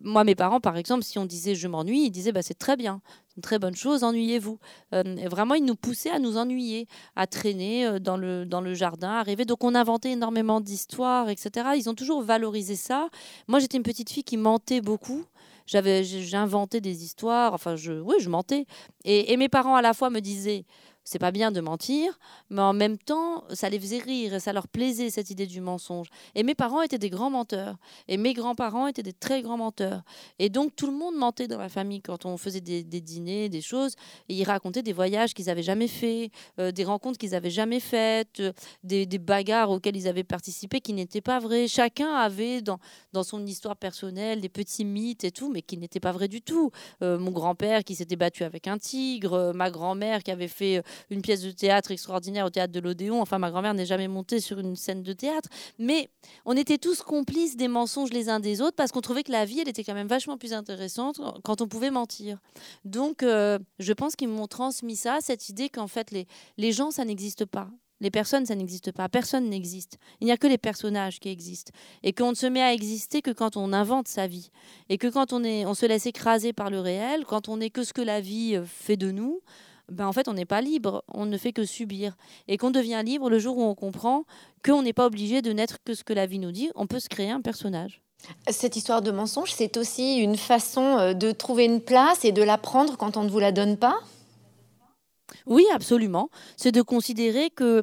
Moi, mes parents, par exemple, si on disait je m'ennuie, ils disaient bah, c'est très bien, très bonne chose, ennuyez-vous. Euh, vraiment, ils nous poussaient à nous ennuyer, à traîner euh, dans le, dans le jardin, à rêver. Donc, on inventait énormément d'histoires, etc. Ils ont toujours valorisé ça. Moi, j'étais une petite fille qui mentait beaucoup j'avais, j'inventais des histoires. Enfin, je, oui, je mentais. Et mes parents à la fois me disaient c'est pas bien de mentir, mais en même temps, ça les faisait rire et ça leur plaisait cette idée du mensonge. Et mes parents étaient des grands menteurs et mes grands-parents étaient des très grands menteurs. Et donc tout le monde mentait dans la famille quand on faisait des, dîners, des choses. Et ils racontaient des voyages qu'ils avaient jamais faits, euh, des rencontres qu'ils avaient jamais faites, euh, des, bagarres auxquelles ils avaient participé qui n'étaient pas vraies. Chacun avait dans, dans son histoire personnelle des petits mythes et tout, mais qui n'étaient pas vrais du tout. Euh, mon grand-père qui s'était battu avec un tigre, ma grand-mère qui avait fait une pièce de théâtre extraordinaire au théâtre de l'Odéon. Enfin, ma grand-mère n'est jamais montée sur une scène de théâtre. Mais on était tous complices des mensonges les uns des autres parce qu'on trouvait que la vie, elle était quand même vachement plus intéressante quand on pouvait mentir. Donc, euh, je pense qu'ils m'ont transmis ça, cette idée qu'en fait, les, les gens, ça n'existe pas. Les personnes, ça n'existe pas. Personne n'existe. Il n'y a que les personnages qui existent. Et qu'on ne se met à exister que quand on invente sa vie. Et que quand on, est, on se laisse écraser par le réel, quand on n'est que ce que la vie euh, fait de nous, ben en fait, on n'est pas libre, on ne fait que subir. Et qu'on devient libre le jour où on comprend qu'on n'est pas obligé de n'être que ce que la vie nous dit, on peut se créer un personnage. Cette histoire de mensonge, c'est aussi une façon euh, de trouver une place et de la prendre quand on ne vous la donne pas? Oui, absolument. C'est de considérer que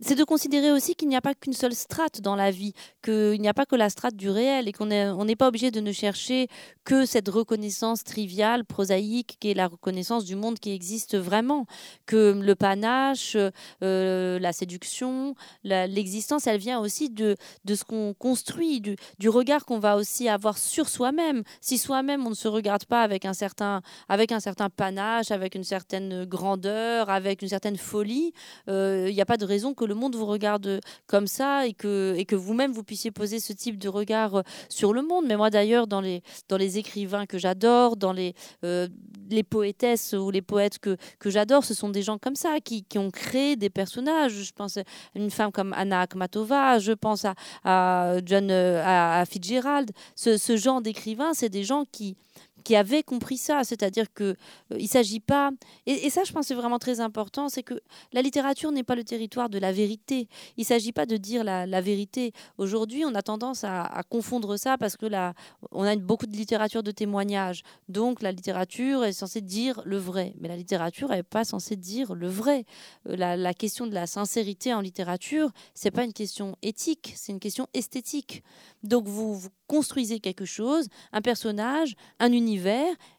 c'est de considérer aussi qu'il n'y a pas qu'une seule strate dans la vie, qu'il n'y a pas que la strate du réel et qu'on n'est pas obligé de ne chercher que cette reconnaissance triviale, prosaïque, qui est la reconnaissance du monde qui existe vraiment, que le panache, euh, la séduction, l'existence, elle vient aussi de, de ce qu'on construit, du, regard qu'on va aussi avoir sur soi-même. Si soi-même on ne se regarde pas avec un certain, avec un certain panache, avec une certaine grandeur, avec une certaine folie, euh, il n'y a pas de raison que le monde vous regarde comme ça et que, et que vous-même vous puissiez poser ce type de regard euh, sur le monde. Mais moi d'ailleurs, dans les, dans les écrivains que j'adore, dans les, euh, les poétesses ou les poètes que, que j'adore, ce sont des gens comme ça qui, qui, ont créé des personnages. Je pense à une femme comme Anna Akhmatova, je pense à, à John euh, à Fitzgerald. Ce, ce genre d'écrivains, c'est des gens qui qui avait compris ça, c'est-à-dire que euh, il s'agit pas et, ça je pense c'est vraiment très important, c'est que la littérature n'est pas le territoire de la vérité. Il s'agit pas de dire la, vérité. Aujourd'hui, on a tendance à, confondre ça parce que là, on a beaucoup de littérature de témoignage. Donc la littérature est censée dire le vrai, mais la littérature n'est pas censée dire le vrai. Euh, la, question de la sincérité en littérature, c'est pas une question éthique, c'est une question esthétique. Donc vous, vous construisez quelque chose, un personnage, un univers,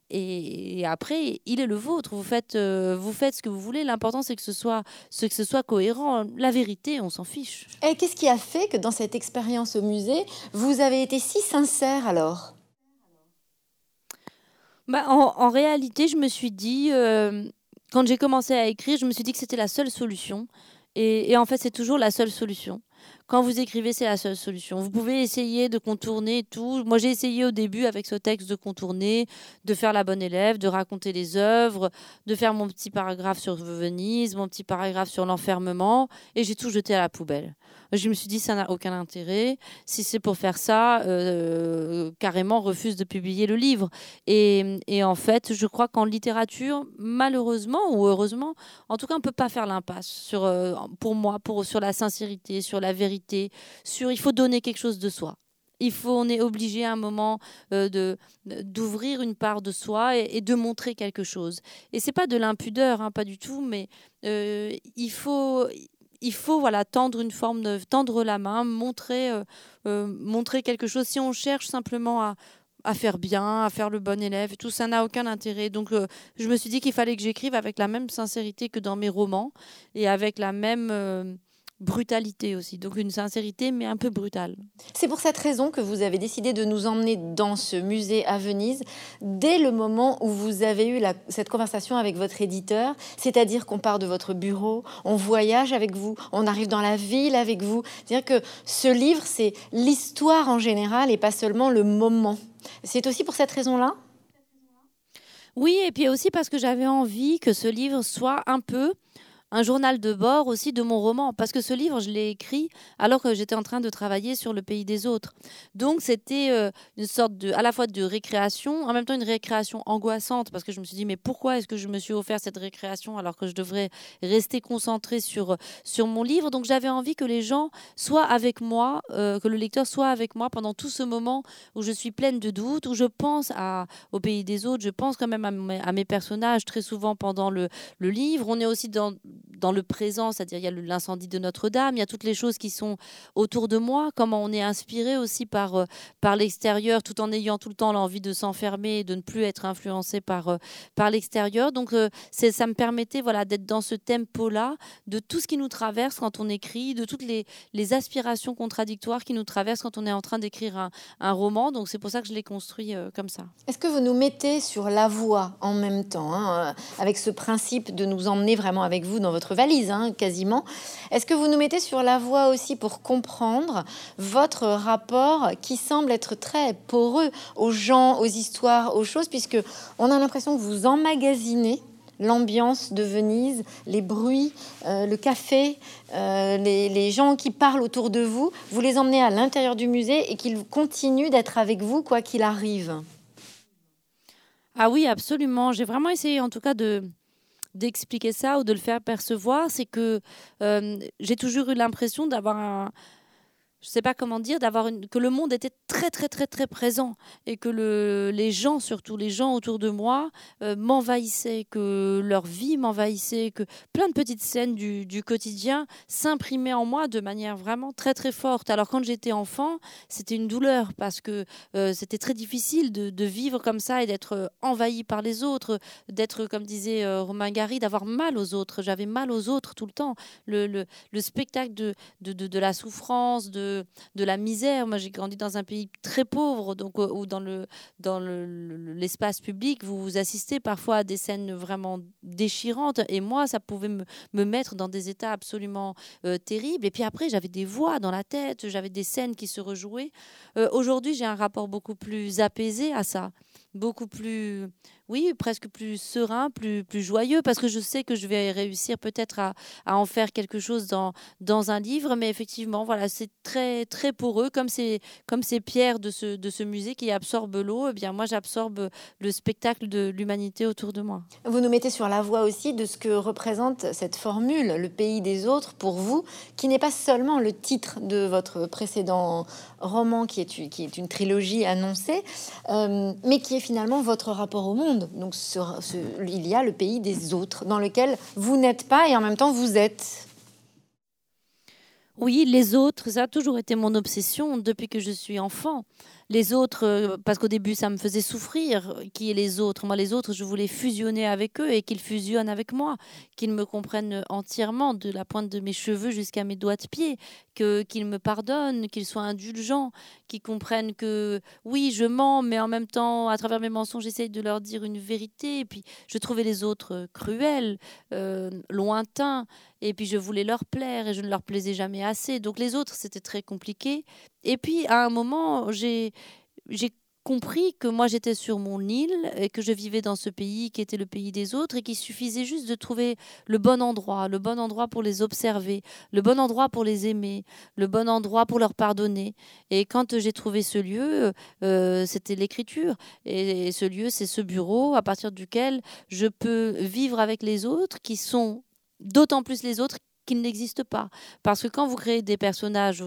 et, après, il est le vôtre. Vous faites, euh, vous faites ce que vous voulez. L'important, c'est que ce soit, ce, que ce soit cohérent. La vérité, on s'en fiche. Et qu'est-ce qui a fait que dans cette expérience au musée, vous avez été si sincère alors? Bah, en, réalité, je me suis dit, euh, quand j'ai commencé à écrire, je me suis dit que c'était la seule solution. et en fait, c'est toujours la seule solution. Quand vous écrivez, c'est la seule solution. Vous pouvez essayer de contourner tout. Moi, j'ai essayé au début avec ce texte de contourner, de faire la bonne élève, de raconter les œuvres, de faire mon petit paragraphe sur Venise, mon petit paragraphe sur l'enfermement, et j'ai tout jeté à la poubelle. Je me suis dit, ça n'a aucun intérêt. Si c'est pour faire ça, euh, carrément refuse de publier le livre. Et, en fait, je crois qu'en littérature, malheureusement ou heureusement, en tout cas, on ne peut pas faire l'impasse sur, euh, pour moi, sur la sincérité, sur la vérité sur il faut donner quelque chose de soi. Il faut, on est obligé à un moment euh, de d'ouvrir une part de soi et, de montrer quelque chose. Et c'est pas de l'impudeur, hein, pas du tout, mais euh, il faut il faut voilà tendre une forme de tendre la main, montrer euh, montrer quelque chose. Si on cherche simplement à à faire bien, à faire le bon élève, tout ça n'a aucun intérêt. Donc je me suis dit qu'il fallait que j'écrive avec la même sincérité que dans mes romans et avec la même brutalité aussi. Donc une sincérité, mais un peu brutale. C'est pour cette raison que vous avez décidé de nous emmener dans ce musée à Venise dès le moment où vous avez eu cette conversation avec votre éditeur. C'est-à-dire qu'on part de votre bureau, on voyage avec vous, on arrive dans la ville avec vous. C'est-à-dire que ce livre, c'est l'histoire en général et pas seulement le moment. C'est aussi pour cette raison-là? Oui, et puis aussi parce que j'avais envie que ce livre soit un peu un journal de bord aussi de mon roman, parce que ce livre, je l'ai écrit alors que j'étais en train de travailler sur le pays des autres. Donc c'était euh, une sorte de, à la fois de récréation, en même temps une récréation angoissante, parce que je me suis dit, mais pourquoi est-ce que je me suis offert cette récréation alors que je devrais rester concentrée sur, sur mon livre? Donc j'avais envie que les gens soient avec moi, euh, que le lecteur soit avec moi pendant tout ce moment où je suis pleine de doutes, où je pense à, au pays des autres, je pense quand même à mes, à mes personnages très souvent pendant le, le livre. On est aussi dans, dans le présent, c'est-à-dire il y a l'incendie de Notre-Dame, il y a toutes les choses qui sont autour de moi, comment on est inspiré aussi par, euh, par l'extérieur tout en ayant tout le temps l'envie de s'enfermer et de ne plus être influencé par, euh, par l'extérieur. Donc euh, ça me permettait voilà, d'être dans ce tempo-là, de tout ce qui nous traverse quand on écrit, de toutes les, les aspirations contradictoires qui nous traversent quand on est en train d'écrire un, un, roman. Donc c'est pour ça que je l'ai construit comme ça. Est-ce que vous nous mettez sur la voie en même temps, hein, avec ce principe de nous emmener vraiment avec vous votre valise, hein, quasiment Est-ce que vous nous mettez sur la voie aussi pour comprendre votre rapport qui semble être très poreux aux gens, aux histoires, aux choses, puisque on a l'impression que vous emmagasinez l'ambiance de Venise, les bruits, euh, le café, euh, les, gens qui parlent autour de vous, vous les emmenez à l'intérieur du musée et qu'ils continuent d'être avec vous quoi qu'il arrive. Ah oui, absolument. J'ai vraiment essayé en tout cas de, d'expliquer ça ou de le faire percevoir, c'est que euh, j'ai toujours eu l'impression d'avoir un, je sais pas comment dire, que le monde était très très très très présent et que le, les gens, surtout les gens autour de moi, euh, m'envahissaient, que leur vie m'envahissait, que plein de petites scènes du, quotidien s'imprimaient en moi de manière vraiment très très forte. Alors quand j'étais enfant, c'était une douleur parce que euh, c'était très difficile de, vivre comme ça et d'être euh, envahi par les autres, d'être, comme disait Romain Gary, d'avoir mal aux autres. J'avais mal aux autres tout le temps. Le, le, le spectacle de, de la souffrance, de de, la misère. Moi, j'ai grandi dans un pays très pauvre, donc euh, où dans le dans l'espace public, vous, vous assistez parfois à des scènes vraiment déchirantes. Et moi, ça pouvait me, mettre dans des états absolument euh, terribles. Et puis après, j'avais des voix dans la tête, j'avais des scènes qui se rejouaient. Euh, aujourd'hui, j'ai un rapport beaucoup plus apaisé à ça, beaucoup plus oui, presque plus serein, plus, plus joyeux, parce que je sais que je vais réussir peut-être à, à, en faire quelque chose dans, dans un livre, mais effectivement, voilà, c'est très, très poreux, comme ces, comme ces pierres de ce, de ce musée qui absorbent l'eau, eh bien moi j'absorbe le spectacle de l'humanité autour de moi. Vous nous mettez sur la voie aussi de ce que représente cette formule, le pays des autres, pour vous, qui n'est pas seulement le titre de votre précédent roman, qui est, qui est une trilogie annoncée, euh, mais qui est finalement votre rapport au monde donc il y a le pays des autres dans lequel vous n'êtes pas et en même temps vous êtes. Oui, les autres, ça a toujours été mon obsession depuis que je suis enfant les autres, euh, parce qu'au début ça me faisait souffrir, qui est les autres. Moi, les autres, je voulais fusionner avec eux et qu'ils fusionnent avec moi, qu'ils me comprennent entièrement, de la pointe de mes cheveux jusqu'à mes doigts de pied, que qu'ils me pardonnent, qu'ils soient indulgents, qu'ils comprennent que oui, je mens, mais en même temps, à travers mes mensonges, j'essaye de leur dire une vérité. Et puis, je trouvais les autres cruels, euh, lointains, et puis je voulais leur plaire et je ne leur plaisais jamais assez. Donc les autres, c'était très compliqué. Et puis à un moment, j'ai compris que moi j'étais sur mon île et que je vivais dans ce pays qui était le pays des autres et qu'il suffisait juste de trouver le bon endroit, le bon endroit pour les observer, le bon endroit pour les aimer, le bon endroit pour leur pardonner. Et quand j'ai trouvé ce lieu, euh, c'était l'écriture. Et ce lieu, c'est ce bureau à partir duquel je peux vivre avec les autres qui sont d'autant plus les autres qu'ils n'existent pas. Parce que quand vous créez des personnages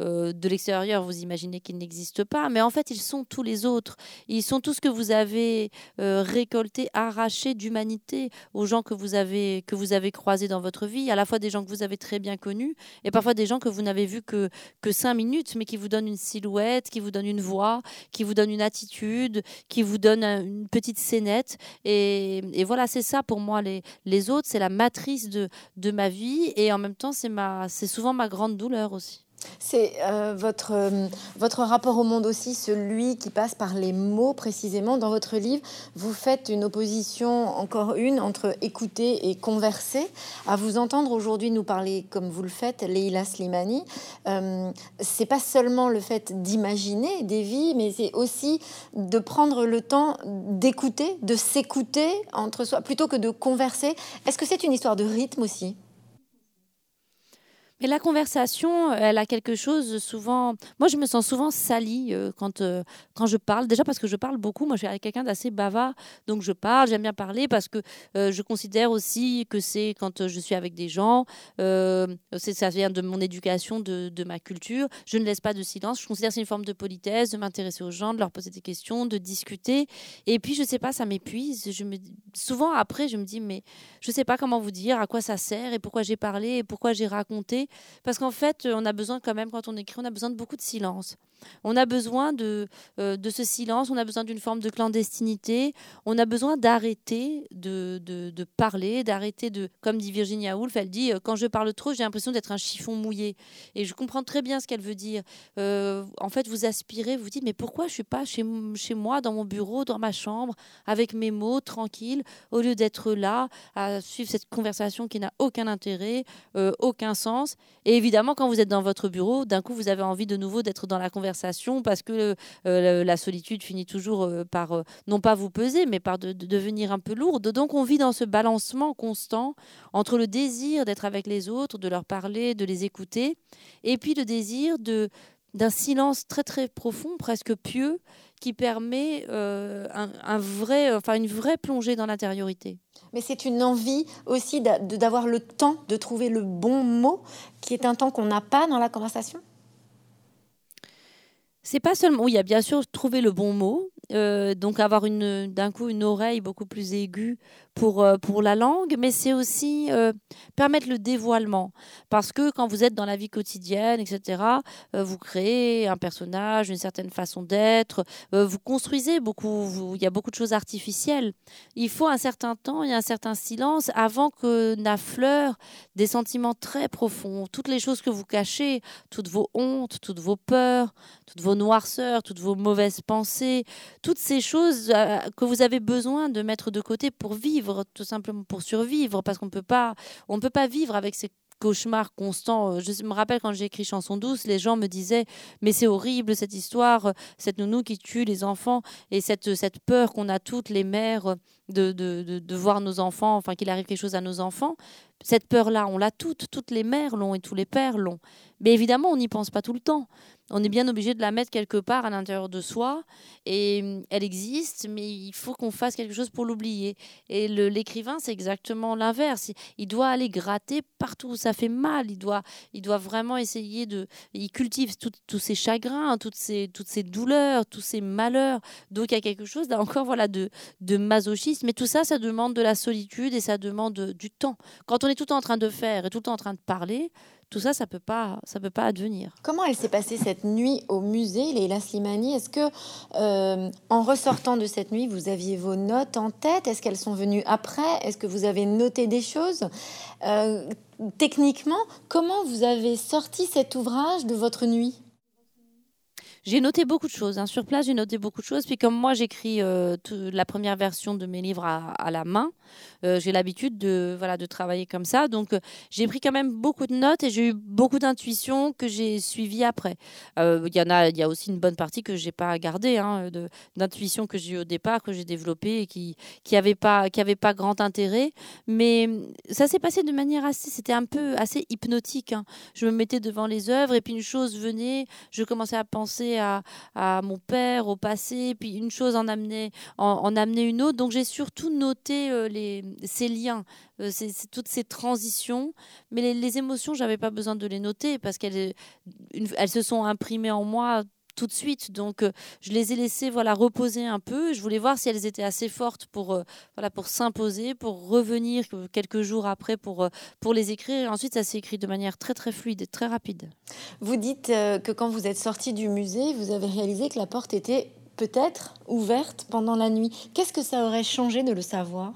euh, de l'extérieur, vous imaginez qu'ils n'existent pas, mais en fait, ils sont tous les autres. Ils sont tout ce que vous avez euh, récolté, arraché d'humanité aux gens que vous avez que vous avez croisés dans votre vie, à la fois des gens que vous avez très bien connus et parfois des gens que vous n'avez vus que que cinq minutes, mais qui vous donnent une silhouette, qui vous donnent une voix, qui vous donnent une attitude, qui vous donnent une petite scénette. Et, et voilà, c'est ça pour moi les les autres, c'est la matrice de de ma vie et en même temps, c'est souvent ma grande douleur aussi. C'est euh, votre, euh, votre rapport au monde aussi, celui qui passe par les mots précisément. Dans votre livre, vous faites une opposition, encore une, entre écouter et converser. À vous entendre aujourd'hui nous parler comme vous le faites, Leila Slimani, euh, c'est pas seulement le fait d'imaginer des vies, mais c'est aussi de prendre le temps d'écouter, de s'écouter entre soi, plutôt que de converser. Est-ce que c'est une histoire de rythme aussi? Mais la conversation, elle a quelque chose souvent. Moi, je me sens souvent salie euh, quand, euh, quand je parle. Déjà parce que je parle beaucoup. Moi, je suis quelqu'un d'assez bavard. Donc, je parle, j'aime bien parler parce que euh, je considère aussi que c'est quand je suis avec des gens. ça vient de mon éducation, de, de, ma culture. Je ne laisse pas de silence. Je considère que c'est une forme de politesse, de m'intéresser aux gens, de leur poser des questions, de discuter. Et puis, je sais pas, ça m'épuise. Je me... Souvent, après, je me dis, mais je sais pas comment vous dire, à quoi ça sert et pourquoi j'ai parlé et pourquoi j'ai raconté. Parce qu'en fait, on a besoin quand même, quand on écrit, on a besoin de beaucoup de silence. On a besoin de, euh, ce silence, on a besoin d'une forme de clandestinité, on a besoin d'arrêter de, parler, d'arrêter de, comme dit Virginia Woolf, elle dit, euh, quand je parle trop, j'ai l'impression d'être un chiffon mouillé. Et je comprends très bien ce qu'elle veut dire. Euh, en fait, vous aspirez, vous dites, mais pourquoi je suis pas chez moi, dans mon bureau, dans ma chambre, avec mes mots, tranquille, au lieu d'être là, à suivre cette conversation qui n'a aucun intérêt, aucun sens? Et évidemment, quand vous êtes dans votre bureau, d'un coup, vous avez envie de nouveau d'être dans la conversation parce que euh, la solitude finit toujours euh, par, euh, non pas vous peser, mais par de, devenir un peu lourde. Donc, on vit dans ce balancement constant entre le désir d'être avec les autres, de leur parler, de les écouter, et puis le désir de d'un silence très très profond, presque pieux, qui permet un, vrai, enfin une vraie plongée dans l'intériorité. Mais c'est une envie aussi d'avoir le temps de trouver le bon mot, qui est un temps qu'on n'a pas dans la conversation? C'est pas seulement, oui, il y a bien sûr trouver le bon mot, euh, donc avoir d'un coup une oreille beaucoup plus aiguë pour, euh, pour la langue, mais c'est aussi euh, permettre le dévoilement. Parce que quand vous êtes dans la vie quotidienne, etc., vous créez un personnage, une certaine façon d'être, vous construisez beaucoup, il y a beaucoup de choses artificielles. Il faut un certain temps et un certain silence avant que n'affleurent des sentiments très profonds, toutes les choses que vous cachez, toutes vos hontes, toutes vos peurs, toutes vos noirceurs, toutes vos mauvaises pensées, toutes ces choses euh, que vous avez besoin de mettre de côté pour vivre, tout simplement pour survivre, parce qu'on peut pas, on peut pas vivre avec ces cauchemars constants. Euh, je me rappelle quand j'ai écrit Chanson douce, les gens me disaient mais c'est horrible cette histoire, cette nounou qui tue les enfants et cette, cette peur qu'on a toutes les mères de, de, de, voir nos enfants, enfin qu'il arrive quelque chose à nos enfants. Cette peur-là, on l'a toutes, toutes les mères l'ont et tous les pères l'ont. Mais évidemment, on n'y pense pas tout le temps on est bien obligé de la mettre quelque part à l'intérieur de soi. Et mm, elle existe, mais il faut qu'on fasse quelque chose pour l'oublier. Et l'écrivain, c'est exactement l'inverse. Il doit aller gratter partout où ça fait mal. Il doit, il doit vraiment essayer de. Il cultive tous ses chagrins, toutes ces, toutes ces douleurs, tous ces malheurs. Donc il y a quelque chose, là encore, voilà, de, de masochisme. Mais tout ça, ça demande de la solitude et ça demande du temps. Quand on est tout le temps en train de faire et tout le temps en train de parler, tout ça, ça peut pas, ça peut pas advenir. Comment elle s'est passée cette nuit au musée, Leila Slimani? Est-ce que, euh, en ressortant de cette nuit, vous aviez vos notes en tête? Est-ce qu'elles sont venues après? Est-ce que vous avez noté des choses? Euh, Techniquement, comment vous avez sorti cet ouvrage de votre nuit? J'ai noté beaucoup de choses. Hein. Sur place, j'ai noté beaucoup de choses. Puis comme moi, j'écris euh, la première version de mes livres à, la main, euh, j'ai l'habitude de, travailler comme ça. Donc euh, j'ai pris quand même beaucoup de notes et j'ai eu beaucoup d'intuitions que j'ai suivies après. Il y a, y a aussi une bonne partie que j'ai pas gardée, hein, d'intuitions que j'ai eu au départ, que j'ai développées et qui n'avaient pas, grand intérêt. Mais ça s'est passé de manière assez, c'était un peu assez hypnotique. Hein. Je me mettais devant les œuvres et puis une chose venait, je commençais à penser à, mon père, au passé, puis une chose en amenait, en, une autre. Donc j'ai surtout noté euh, les, ces liens, euh, toutes ces transitions. Mais les, émotions, j'avais pas besoin de les noter parce qu'elles elles se sont imprimées en moi tout de suite. Donc, euh, je les ai laissées voilà, reposer un peu. Je voulais voir si elles étaient assez fortes pour, euh, voilà, pour s'imposer, pour revenir quelques jours après pour, euh, pour les écrire. Et ensuite, ça s'est écrit de manière très, très fluide et très rapide. Vous dites que quand vous êtes sorti du musée, vous avez réalisé que la porte était peut-être ouverte pendant la nuit. Qu'est-ce que ça aurait changé de le savoir?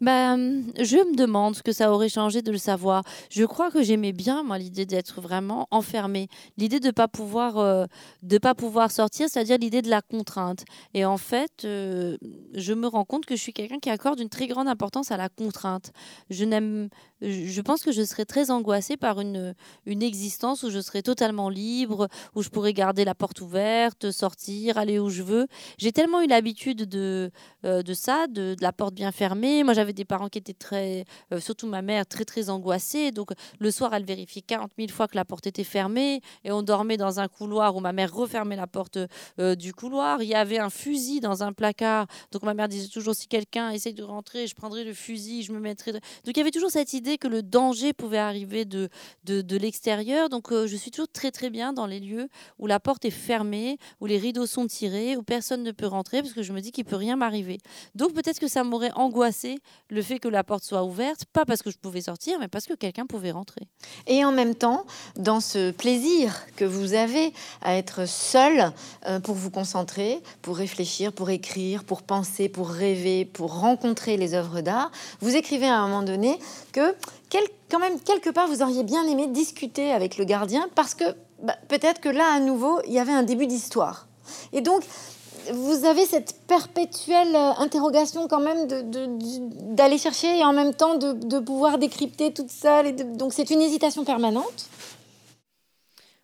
Ben, je me demande ce que ça aurait changé de le savoir. Je crois que j'aimais bien moi l'idée d'être vraiment enfermée, l'idée de pas pouvoir euh, de pas pouvoir sortir, c'est-à-dire l'idée de la contrainte. Et en fait, euh, je me rends compte que je suis quelqu'un qui accorde une très grande importance à la contrainte. Je n'aime je pense que je serais très angoissée par une, une existence où je serais totalement libre, où je pourrais garder la porte ouverte, sortir, aller où je veux. J'ai tellement eu l'habitude de, euh, de ça, de, la porte bien fermée. J'avais des parents qui étaient très, euh, surtout ma mère, très très angoissée. Donc le soir, elle vérifiait 40 000 fois que la porte était fermée et on dormait dans un couloir où ma mère refermait la porte euh, du couloir. Il y avait un fusil dans un placard. Donc ma mère disait toujours si quelqu'un essaye de rentrer, je prendrai le fusil, je me mettrai. Donc il y avait toujours cette idée que le danger pouvait arriver de, de, l'extérieur. Donc je suis toujours très très bien dans les lieux où la porte est fermée, où les rideaux sont tirés, où personne ne peut rentrer parce que je me dis qu'il peut rien m'arriver. Donc peut-être que ça m'aurait angoissé le fait que la porte soit ouverte, pas parce que je pouvais sortir, mais parce que quelqu'un pouvait rentrer. Et en même temps, dans ce plaisir que vous avez à être seul euh, pour vous concentrer, pour réfléchir, pour écrire, pour penser, pour rêver, pour rencontrer les œuvres d'art, vous écrivez à un moment donné que quand même quelque part vous auriez bien aimé discuter avec le gardien parce que bah, peut-être que là à nouveau il y avait un début d'histoire. Et donc vous avez cette perpétuelle euh, interrogation quand même d'aller chercher et en même temps de, pouvoir décrypter toute seule. Donc c'est une hésitation permanente.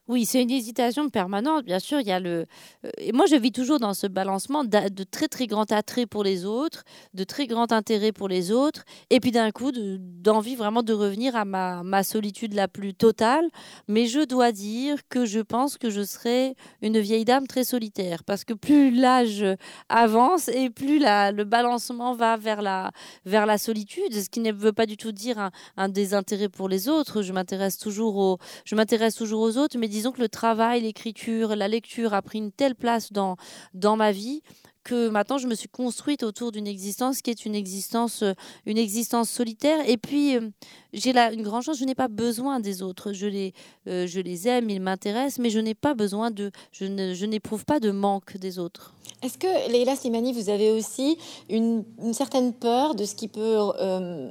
Oui, c'est une hésitation permanente, bien sûr. Il y a le. Euh, et moi, je vis toujours dans ce balancement de très très grand attrait pour les autres, de très grand intérêt pour les autres, et puis d'un coup d'envie vraiment de revenir à ma, ma, solitude la plus totale. Mais je dois dire que je pense que je serai une vieille dame très solitaire, parce que plus l'âge avance et plus le balancement va vers la vers la solitude, ce qui ne veut pas du tout dire un, désintérêt pour les autres. Je m'intéresse toujours aux toujours aux autres, mais disons que le travail, l'écriture, la lecture a pris une telle place dans, ma vie maintenant je me suis construite autour d'une existence qui est une existence, euh, une existence solitaire. Et puis euh, j'ai là une grande chance, je n'ai pas besoin des autres. Je les, euh, je les aime, ils m'intéressent, mais je n'ai pas besoin de, je, n'éprouve pas de manque des autres. Est-ce que, Leila Slimani, vous avez aussi une, certaine peur de ce qui peut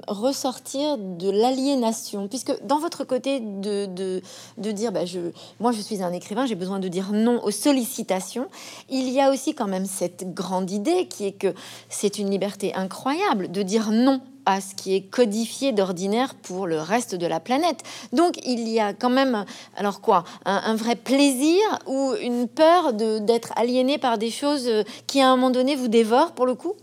ressortir de l'aliénation? Puisque dans votre côté de, de, de dire, bah, moi je suis un écrivain, j'ai besoin de dire non aux sollicitations, il y a aussi quand même cette grande idée qui est que c'est une liberté incroyable de dire non à ce qui est codifié d'ordinaire pour le reste de la planète. Donc il y a quand même, alors quoi, un, vrai plaisir ou une peur d'être aliéné par des choses qui à un moment donné vous dévorent pour le coup?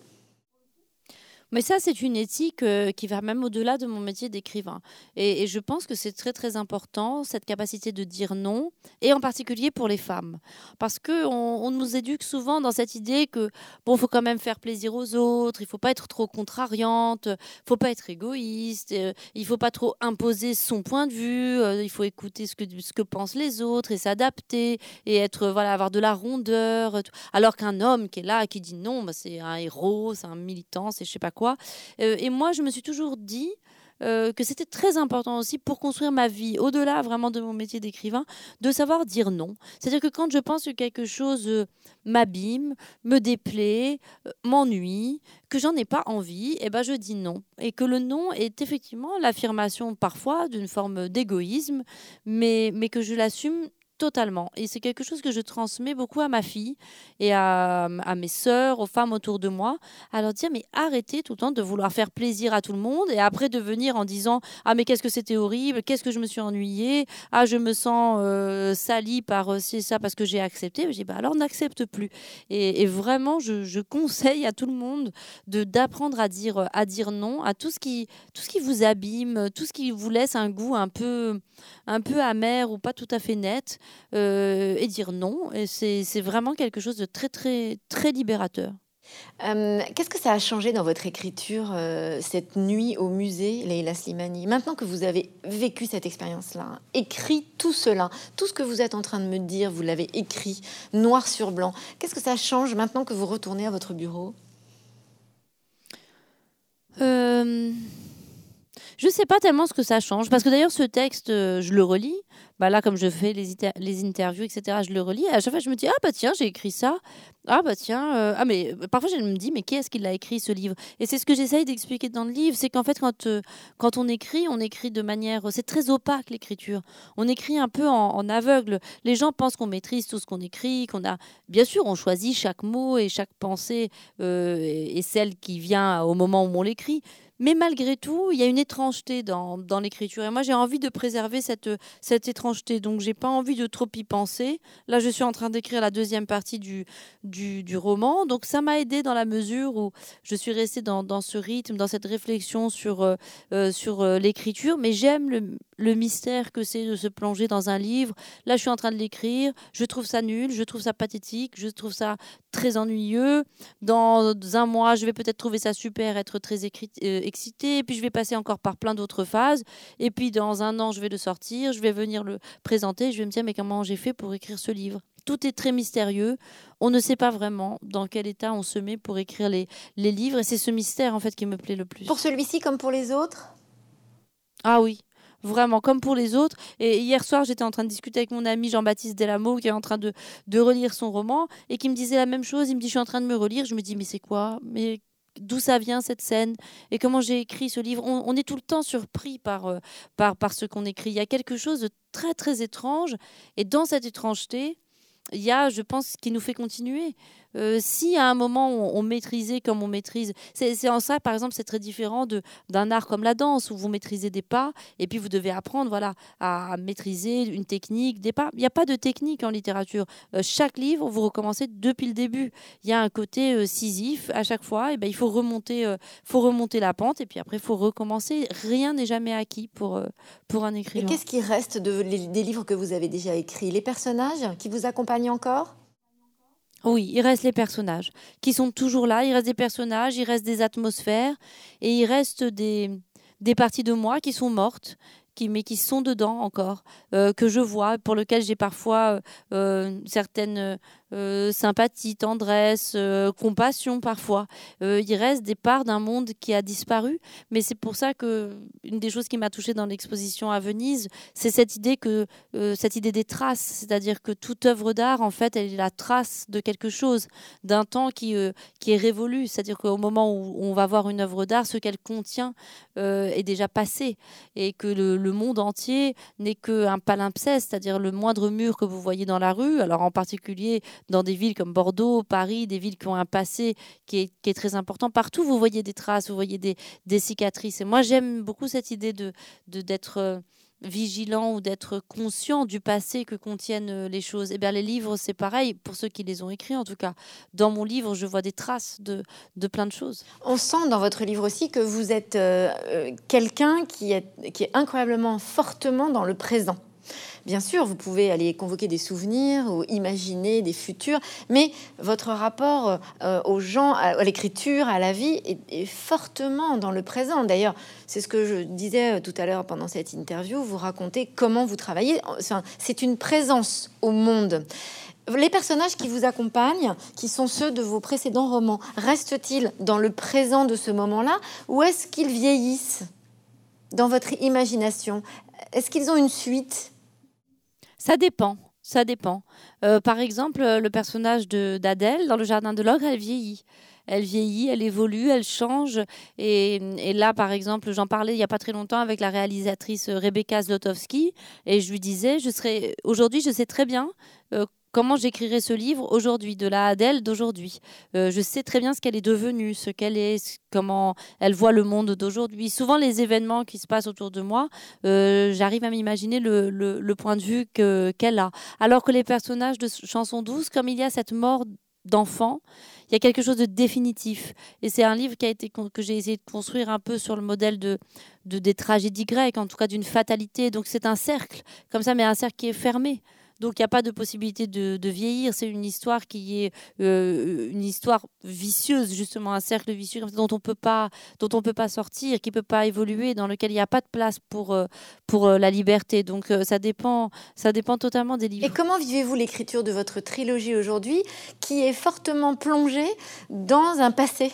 Mais ça, c'est une éthique euh, qui va même au-delà de mon métier d'écrivain. Et, je pense que c'est très, très important, cette capacité de dire non, et en particulier pour les femmes. Parce qu'on on nous éduque souvent dans cette idée que, bon, faut quand même faire plaisir aux autres, il faut pas être trop contrariante, il faut pas être égoïste, euh, il faut pas trop imposer son point de vue, euh, il faut écouter ce que, ce que pensent les autres et s'adapter, et être, voilà, avoir de la rondeur. Alors qu'un homme qui est là, qui dit non, bah, c'est un héros, c'est un militant, c'est je sais pas quoi, euh, et moi, je me suis toujours dit euh, que c'était très important aussi pour construire ma vie, au-delà vraiment de mon métier d'écrivain, de savoir dire non. C'est-à-dire que quand je pense que quelque chose euh, m'abîme, me déplaît, m'ennuie, que j'en ai pas envie, et eh ben je dis non. Et que le non est effectivement l'affirmation parfois d'une forme d'égoïsme, mais, mais que je l'assume Totalement. Et c'est quelque chose que je transmets beaucoup à ma fille et à, mes sœurs, aux femmes autour de moi, à leur dire mais arrêtez tout le temps de vouloir faire plaisir à tout le monde et après de venir en disant ah mais qu'est-ce que c'était horrible, qu'est-ce que je me suis ennuyée, ah je me sens euh, salie par euh, c'est ça parce que j'ai accepté. Je dis bah alors n'accepte plus. Et, vraiment je, conseille à tout le monde de d'apprendre à dire à dire non à tout ce qui tout ce qui vous abîme, tout ce qui vous laisse un goût un peu un peu amer ou pas tout à fait net. Euh, et dire non. Et c'est vraiment quelque chose de très, très, très libérateur. Euh, qu'est-ce que ça a changé dans votre écriture euh, cette nuit au musée, Leila Slimani? Maintenant que vous avez vécu cette expérience-là, écrit tout cela, tout ce que vous êtes en train de me dire, vous l'avez écrit noir sur blanc. Qu'est-ce que ça change maintenant que vous retournez à votre bureau? Je ne sais pas tellement ce que ça change, parce que d'ailleurs ce texte, je le relis, bah là, comme je fais les, les interviews, etc., je le relis. à chaque fois, je me dis, ah bah tiens, j'ai écrit ça. Ah bah tiens, euh, ah mais euh, parfois je me dis, mais qui est-ce qui l'a écrit ce livre? Et c'est ce que j'essaye d'expliquer dans le livre, c'est qu'en fait, quand, euh, quand on écrit, on écrit de manière. C'est très opaque l'écriture. On écrit un peu en, aveugle. Les gens pensent qu'on maîtrise tout ce qu'on écrit, qu'on a. Bien sûr, on choisit chaque mot et chaque pensée et, celle qui vient au moment où on l'écrit. Mais malgré tout, il y a une étrangeté dans, dans l'écriture. Et moi, j'ai envie de préserver cette, cette étrangeté, donc j'ai pas envie de trop y penser. Là, je suis en train d'écrire la deuxième partie du, du, roman, donc ça m'a aidé dans la mesure où je suis restée dans, ce rythme, dans cette réflexion sur, euh, euh, sur euh, l'écriture, mais j'aime le, le mystère que c'est de se plonger dans un livre. Là, je suis en train de l'écrire, je trouve ça nul, je trouve ça pathétique, je trouve ça très ennuyeux. Dans un mois, je vais peut-être trouver ça super, être très excitée, puis je vais passer encore par plein d'autres phases, et puis dans un an, je vais le sortir, je vais venir le présenter, je vais me dire mais comment j'ai fait pour écrire ce livre? Tout est très mystérieux. On ne sait pas vraiment dans quel état on se met pour écrire les, les livres. Et c'est ce mystère, en fait, qui me plaît le plus. Pour celui-ci comme pour les autres? Ah oui, vraiment comme pour les autres. Et hier soir, j'étais en train de discuter avec mon ami Jean-Baptiste Delamo, qui est en train de, de relire son roman, et qui me disait la même chose. Il me dit, je suis en train de me relire. Je me dis, mais c'est quoi? Mais d'où ça vient cette scène? Et comment j'ai écrit ce livre? On, est tout le temps surpris par, euh, par, par ce qu'on écrit. Il y a quelque chose de très très étrange et dans cette étrangeté, il y a, je pense, qui nous fait continuer. Euh, si à un moment on, maîtrisait comme on maîtrise, c'est en ça, par exemple, c'est très différent d'un art comme la danse où vous maîtrisez des pas et puis vous devez apprendre, voilà, à, maîtriser une technique, des pas. Il n'y a pas de technique en littérature. Euh, chaque livre, vous recommencez depuis le début. Il y a un côté euh, à chaque fois. Et ben il faut remonter, faut remonter la pente et puis après il faut recommencer. Rien n'est jamais acquis pour pour un écrivain. Et qu'est-ce qui reste de, des livres que vous avez déjà écrits? Les personnages qui vous accompagnent encore? Oui, il reste les personnages qui sont toujours là. Il reste des personnages, il reste des atmosphères et il reste des, des parties de moi qui sont mortes, qui, mais qui sont dedans encore, euh, que je vois, pour lesquelles j'ai parfois euh, euh, certaines euh, sympathie, tendresse, euh, compassion parfois. Euh, il reste des parts d'un monde qui a disparu, mais c'est pour ça que une des choses qui m'a touchée dans l'exposition à Venise, c'est cette idée que cette idée des traces, c'est-à-dire que toute œuvre d'art, en fait, elle est la trace de quelque chose, d'un temps qui qui est révolu, c'est-à-dire qu'au moment où on va voir une œuvre d'art, ce qu'elle contient est déjà passé, et que le, le monde entier n'est qu'un palimpseste, c'est-à-dire le moindre mur que vous voyez dans la rue, alors en particulier dans des villes comme Bordeaux, Paris, des villes qui ont un passé qui est, très important. Partout, vous voyez des traces, vous voyez des, cicatrices. Et moi, j'aime beaucoup cette idée de d'être euh, vigilant ou d'être conscient du passé que contiennent euh, les choses. Et eh bien, les livres, c'est pareil, pour ceux qui les ont écrits en tout cas. Dans mon livre, je vois des traces de, de plein de choses. On sent dans votre livre aussi que vous êtes euh, quelqu'un qui est, qui est incroyablement fortement dans le présent. Bien sûr, vous pouvez aller convoquer des souvenirs ou imaginer des futurs, mais votre rapport euh, aux gens, à, l'écriture, à la vie est, fortement dans le présent. D'ailleurs, c'est ce que je disais euh, tout à l'heure pendant cette interview. Vous racontez comment vous travaillez. C'est une présence au monde. Les personnages qui vous accompagnent, qui sont ceux de vos précédents romans, restent-ils dans le présent de ce moment-là ou est-ce qu'ils vieillissent dans votre imagination? Est-ce qu'ils ont une suite? Ça dépend. Ça dépend. Euh, par exemple, le personnage d'Adèle dans le jardin de l'ogre, elle vieillit. Elle vieillit, elle évolue, elle change. Et, là, par exemple, j'en parlais il n'y a pas très longtemps avec la réalisatrice Rebecca Zlotowski. Et je lui disais, aujourd'hui, je sais très bien euh, comment j'écrirai ce livre aujourd'hui, de la Adèle d'aujourd'hui. Euh, je sais très bien ce qu'elle est devenue, ce qu'elle est, comment elle voit le monde d'aujourd'hui. Souvent, les événements qui se passent autour de moi, euh, j'arrive à m'imaginer le, point de vue qu'elle a. Alors que les personnages de Chansons douces, comme il y a cette mort d'enfant, il y a quelque chose de définitif. Et c'est un livre qui a été, que j'ai essayé de construire un peu sur le modèle de, de des tragédies grecques, en tout cas d'une fatalité. Donc c'est un cercle, comme ça, mais un cercle qui est fermé. Donc il n'y a pas de possibilité de, vieillir. C'est une histoire qui est euh, une histoire vicieuse, justement, un cercle vicieux dont on peut pas, dont on peut pas sortir, qui peut pas évoluer, dans lequel il n'y a pas de place pour euh, pour euh, la liberté. Donc ça dépend, ça dépend totalement des livres. Et comment vivez-vous l'écriture de votre trilogie aujourd'hui, qui est fortement plongée dans un passé?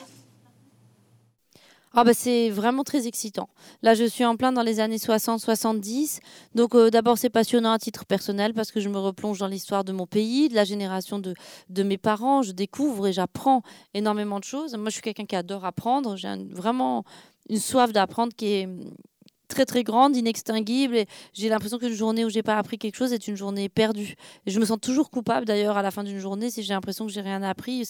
Ah bah c'est vraiment très excitant. Là, je suis en plein dans les années 60-70. Donc euh, d'abord, c'est passionnant à titre personnel parce que je me replonge dans l'histoire de mon pays, de la génération de, de mes parents. Je découvre et j'apprends énormément de choses. Moi, je suis quelqu'un qui adore apprendre. J'ai vraiment une soif d'apprendre qui est très très grande, inextinguible. J'ai l'impression qu'une journée où j'ai pas appris quelque chose est une journée perdue. Je me sens toujours coupable d'ailleurs à la fin d'une journée si j'ai l'impression que j'ai rien appris.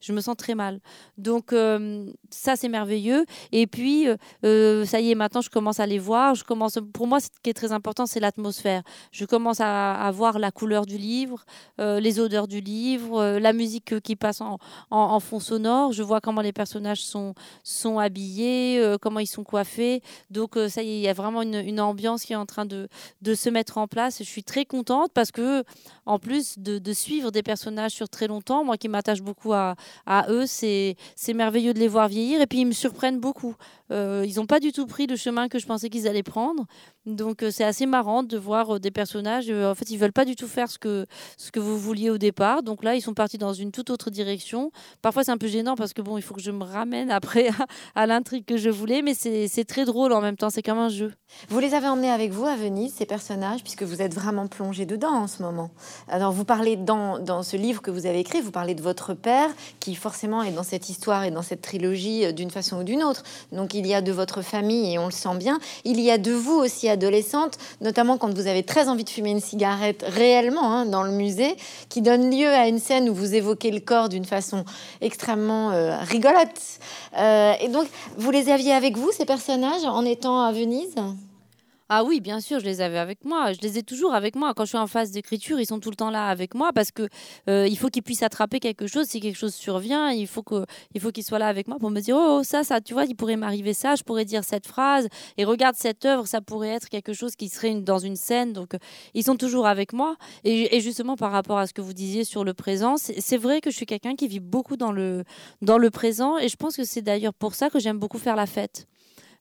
Je me sens très mal. Donc euh, ça c'est merveilleux. Et puis euh, euh, ça y est, maintenant je commence à les voir. Je commence. Pour moi, ce qui est très important, c'est l'atmosphère. Je commence à, voir la couleur du livre, les odeurs du livre, la musique qui passe en, en, fond sonore. Je vois comment les personnages sont sont habillés, comment ils sont coiffés. Donc ça y est, il y a vraiment une, ambiance qui est en train de, se mettre en place. Je suis très contente parce que en plus de, suivre des personnages sur très longtemps, moi qui m'attache beaucoup à, à eux, c'est merveilleux de les voir vieillir et puis ils me surprennent beaucoup. Euh, ils n'ont pas du tout pris le chemin que je pensais qu'ils allaient prendre. Donc euh, c'est assez marrant de voir euh, des personnages. en fait, ils veulent pas du tout faire ce que, ce que vous vouliez au départ. Donc là, ils sont partis dans une toute autre direction. Parfois, c'est un peu gênant parce que bon, il faut que je me ramène après à, l'intrigue que je voulais. Mais c'est très drôle en même temps. C'est comme un jeu. Vous les avez emmenés avec vous à Venise, ces personnages, puisque vous êtes vraiment plongé dedans en ce moment. Alors, vous parlez dans, dans ce livre que vous avez écrit, vous parlez de votre père, qui forcément est dans cette histoire et dans cette trilogie d'une façon ou d'une autre. Donc, il y a de votre famille et on le sent bien. Il y a de vous aussi, adolescente, notamment quand vous avez très envie de fumer une cigarette réellement hein, dans le musée, qui donne lieu à une scène où vous évoquez le corps d'une façon extrêmement euh, rigolote. Euh, et donc, vous les aviez avec vous, ces personnages, en étant à Venise? Ah oui, bien sûr, je les avais avec moi. Je les ai toujours avec moi. Quand je suis en phase d'écriture, ils sont tout le temps là avec moi parce que euh, il faut qu'ils puissent attraper quelque chose. Si quelque chose survient, il faut faut qu'ils soient là avec moi pour me dire oh, ça, ça, tu vois, il pourrait m'arriver ça. Je pourrais dire cette phrase et regarde cette œuvre, ça pourrait être quelque chose qui serait dans une scène. Donc euh, ils sont toujours avec moi. Et, justement par rapport à ce que vous disiez sur le présent, c'est vrai que je suis quelqu'un qui vit beaucoup dans le dans le présent et je pense que c'est d'ailleurs pour ça que j'aime beaucoup faire la fête.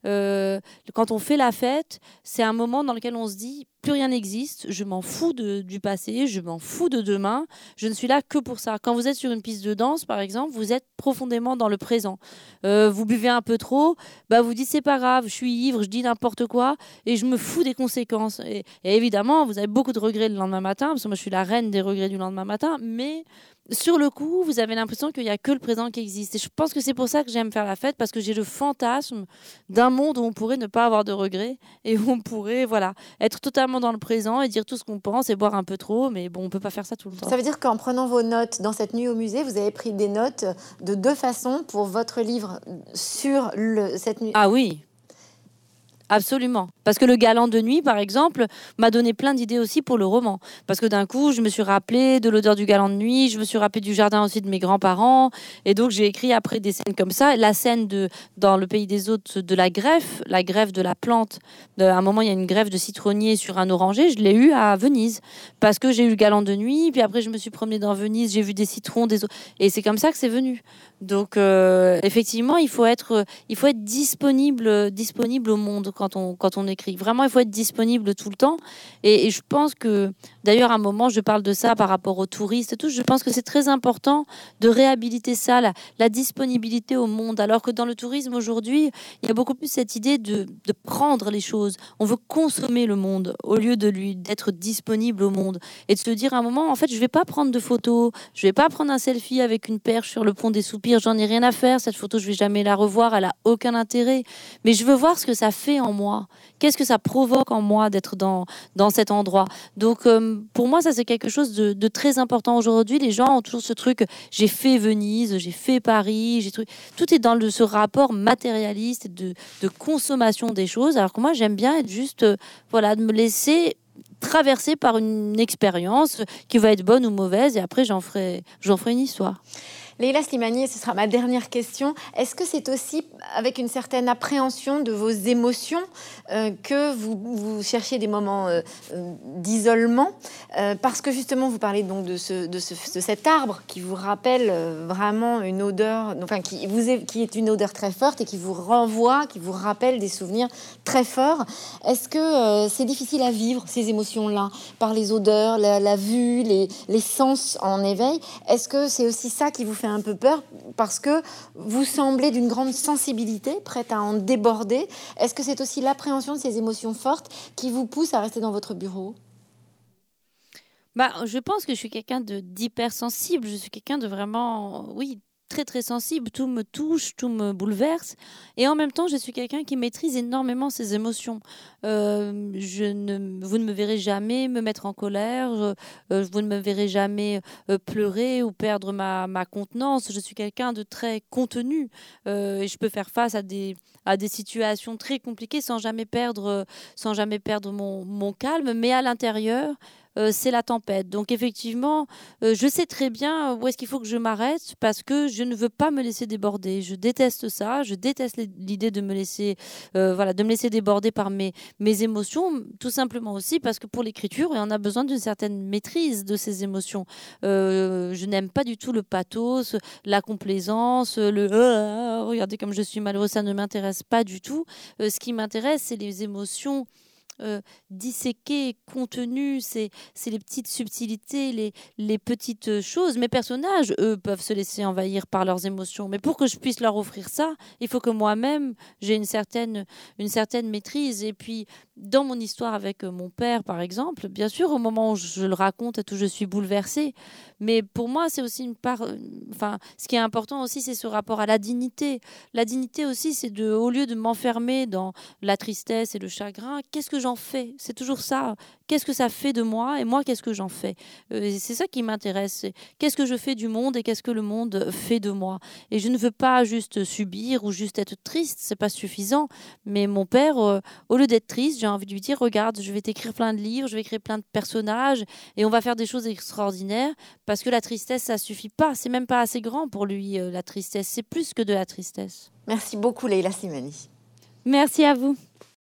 Euh, quand on fait la fête, c'est un moment dans lequel on se dit plus rien n'existe, je m'en fous du passé, je m'en fous de demain, je ne suis là que pour ça. Quand vous êtes sur une piste de danse, par exemple, vous êtes profondément dans le présent. Euh, vous buvez un peu trop, bah vous dites c'est pas grave, je suis ivre, je dis n'importe quoi et je me fous des conséquences. Et, et, évidemment, vous avez beaucoup de regrets le lendemain matin, parce que moi je suis la reine des regrets du lendemain matin, mais sur le coup, vous avez l'impression qu'il n'y a que le présent qui existe. Et je pense que c'est pour ça que j'aime faire la fête, parce que j'ai le fantasme d'un monde où on pourrait ne pas avoir de regrets et où on pourrait voilà, être totalement dans le présent et dire tout ce qu'on pense et boire un peu trop. Mais bon, on ne peut pas faire ça tout le temps. Ça veut dire qu'en prenant vos notes dans cette nuit au musée, vous avez pris des notes de deux façons pour votre livre sur le, cette nuit. Ah oui, Absolument. Parce que le galant de nuit, par exemple, m'a donné plein d'idées aussi pour le roman. Parce que d'un coup, je me suis rappelé de l'odeur du galant de nuit, je me suis rappelé du jardin aussi de mes grands-parents. Et donc, j'ai écrit après des scènes comme ça. La scène de, dans le pays des autres de la greffe, la greffe de la plante. à un moment, il y a une greffe de citronnier sur un oranger. Je l'ai eu à Venise. Parce que j'ai eu le galant de nuit. Puis après, je me suis promenée dans Venise, j'ai vu des citrons, des Et c'est comme ça que c'est venu. Donc, euh, effectivement, il faut être, il faut être disponible, disponible au monde quand on écrit. Vraiment, il faut être disponible tout le temps. Et, je pense que, d'ailleurs, à un moment, je parle de ça par rapport aux touristes et tout. Je pense que c'est très important de réhabiliter ça, la, disponibilité au monde. Alors que dans le tourisme aujourd'hui, il y a beaucoup plus cette idée de, de prendre les choses. On veut consommer le monde au lieu de lui d'être disponible au monde et de se dire à un moment, en fait, je vais pas prendre de photos, je vais pas prendre un selfie avec une perche sur le pont des soupirs. J'en ai rien à faire. Cette photo, je vais jamais la revoir. Elle a aucun intérêt. Mais je veux voir ce que ça fait en moi? Qu'est-ce que ça provoque en moi d'être dans, dans cet endroit? Donc, euh, pour moi, ça, c'est quelque chose de, très important aujourd'hui. Les gens ont toujours ce truc j'ai fait Venise, j'ai fait Paris, j'ai tout est dans le, ce rapport matérialiste de, de consommation des choses. Alors que moi, j'aime bien être juste, euh, voilà, de me laisser traverser par une expérience qui va être bonne ou mauvaise et après j'en ferai j'en ferai une histoire. Leila Slimani, ce sera ma dernière question. Est-ce que c'est aussi avec une certaine appréhension de vos émotions euh, que vous, cherchez des moments euh, euh, d'isolement Parce que justement, vous parlez donc de, ce, de, cet arbre qui vous rappelle vraiment une odeur, enfin qui, vous est, qui est une odeur très forte et qui vous renvoie, qui vous rappelle des souvenirs très forts. Est-ce que c'est difficile à vivre ces émotions-là par les odeurs, la, vue, les, les sens en éveil? Est-ce que c'est aussi ça qui vous fait un peu peur parce que vous semblez d'une grande sensibilité, prête à en déborder. Est-ce que c'est aussi l'appréhension de ces émotions fortes qui vous pousse à rester dans votre bureau? Bah, je pense que je suis quelqu'un de d'hypersensible. Je suis quelqu'un de vraiment, oui, très très sensible, tout me touche, tout me bouleverse. Et en même temps, je suis quelqu'un qui maîtrise énormément ses émotions. Euh, je ne, vous ne me verrez jamais me mettre en colère, euh, vous ne me verrez jamais euh, pleurer ou perdre ma, ma contenance. Je suis quelqu'un de très contenu et je peux faire face à des, à des situations très compliquées sans jamais perdre, sans jamais perdre mon, mon calme. Mais à l'intérieur, euh, c'est la tempête. Donc effectivement, euh, je sais très bien où est-ce qu'il faut que je m'arrête parce que je ne veux pas me laisser déborder. Je déteste ça. Je déteste l'idée de me laisser, euh, voilà, de me laisser déborder par mes, mes émotions, tout simplement aussi parce que pour l'écriture, on a besoin d'une certaine maîtrise de ces émotions. je n'aime pas du tout le pathos, la complaisance, le regardez comme je suis malheureux, ça ne m'intéresse pas du tout. ce qui m'intéresse, c'est les émotions euh, disséquer, contenu, c'est les petites subtilités, les, les petites choses. Mes personnages, eux, peuvent se laisser envahir par leurs émotions. Mais pour que je puisse leur offrir ça, il faut que moi-même, j'ai une certaine, une certaine maîtrise. Et puis, dans mon histoire avec mon père, par exemple, bien sûr, au moment où je le raconte, tout, je suis bouleversée. Mais pour moi, c'est aussi une part. Euh, enfin, ce qui est important aussi, c'est ce rapport à la dignité. La dignité aussi, c'est de, au lieu de m'enfermer dans la tristesse et le chagrin, qu'est-ce que j'en fais? C'est toujours ça. Qu'est-ce que ça fait de moi et moi, qu'est-ce que j'en fais? Euh, C'est ça qui m'intéresse. Qu'est-ce que je fais du monde et qu'est-ce que le monde fait de moi? Et je ne veux pas juste subir ou juste être triste, c'est pas suffisant. Mais mon père, euh, au lieu d'être triste, j'ai envie de lui dire regarde, je vais t'écrire plein de livres, je vais écrire plein de personnages et on va faire des choses extraordinaires parce que la tristesse, ça suffit pas. C'est même pas assez grand pour lui, euh, la tristesse. C'est plus que de la tristesse. Merci beaucoup, Leila Simani. Merci à vous.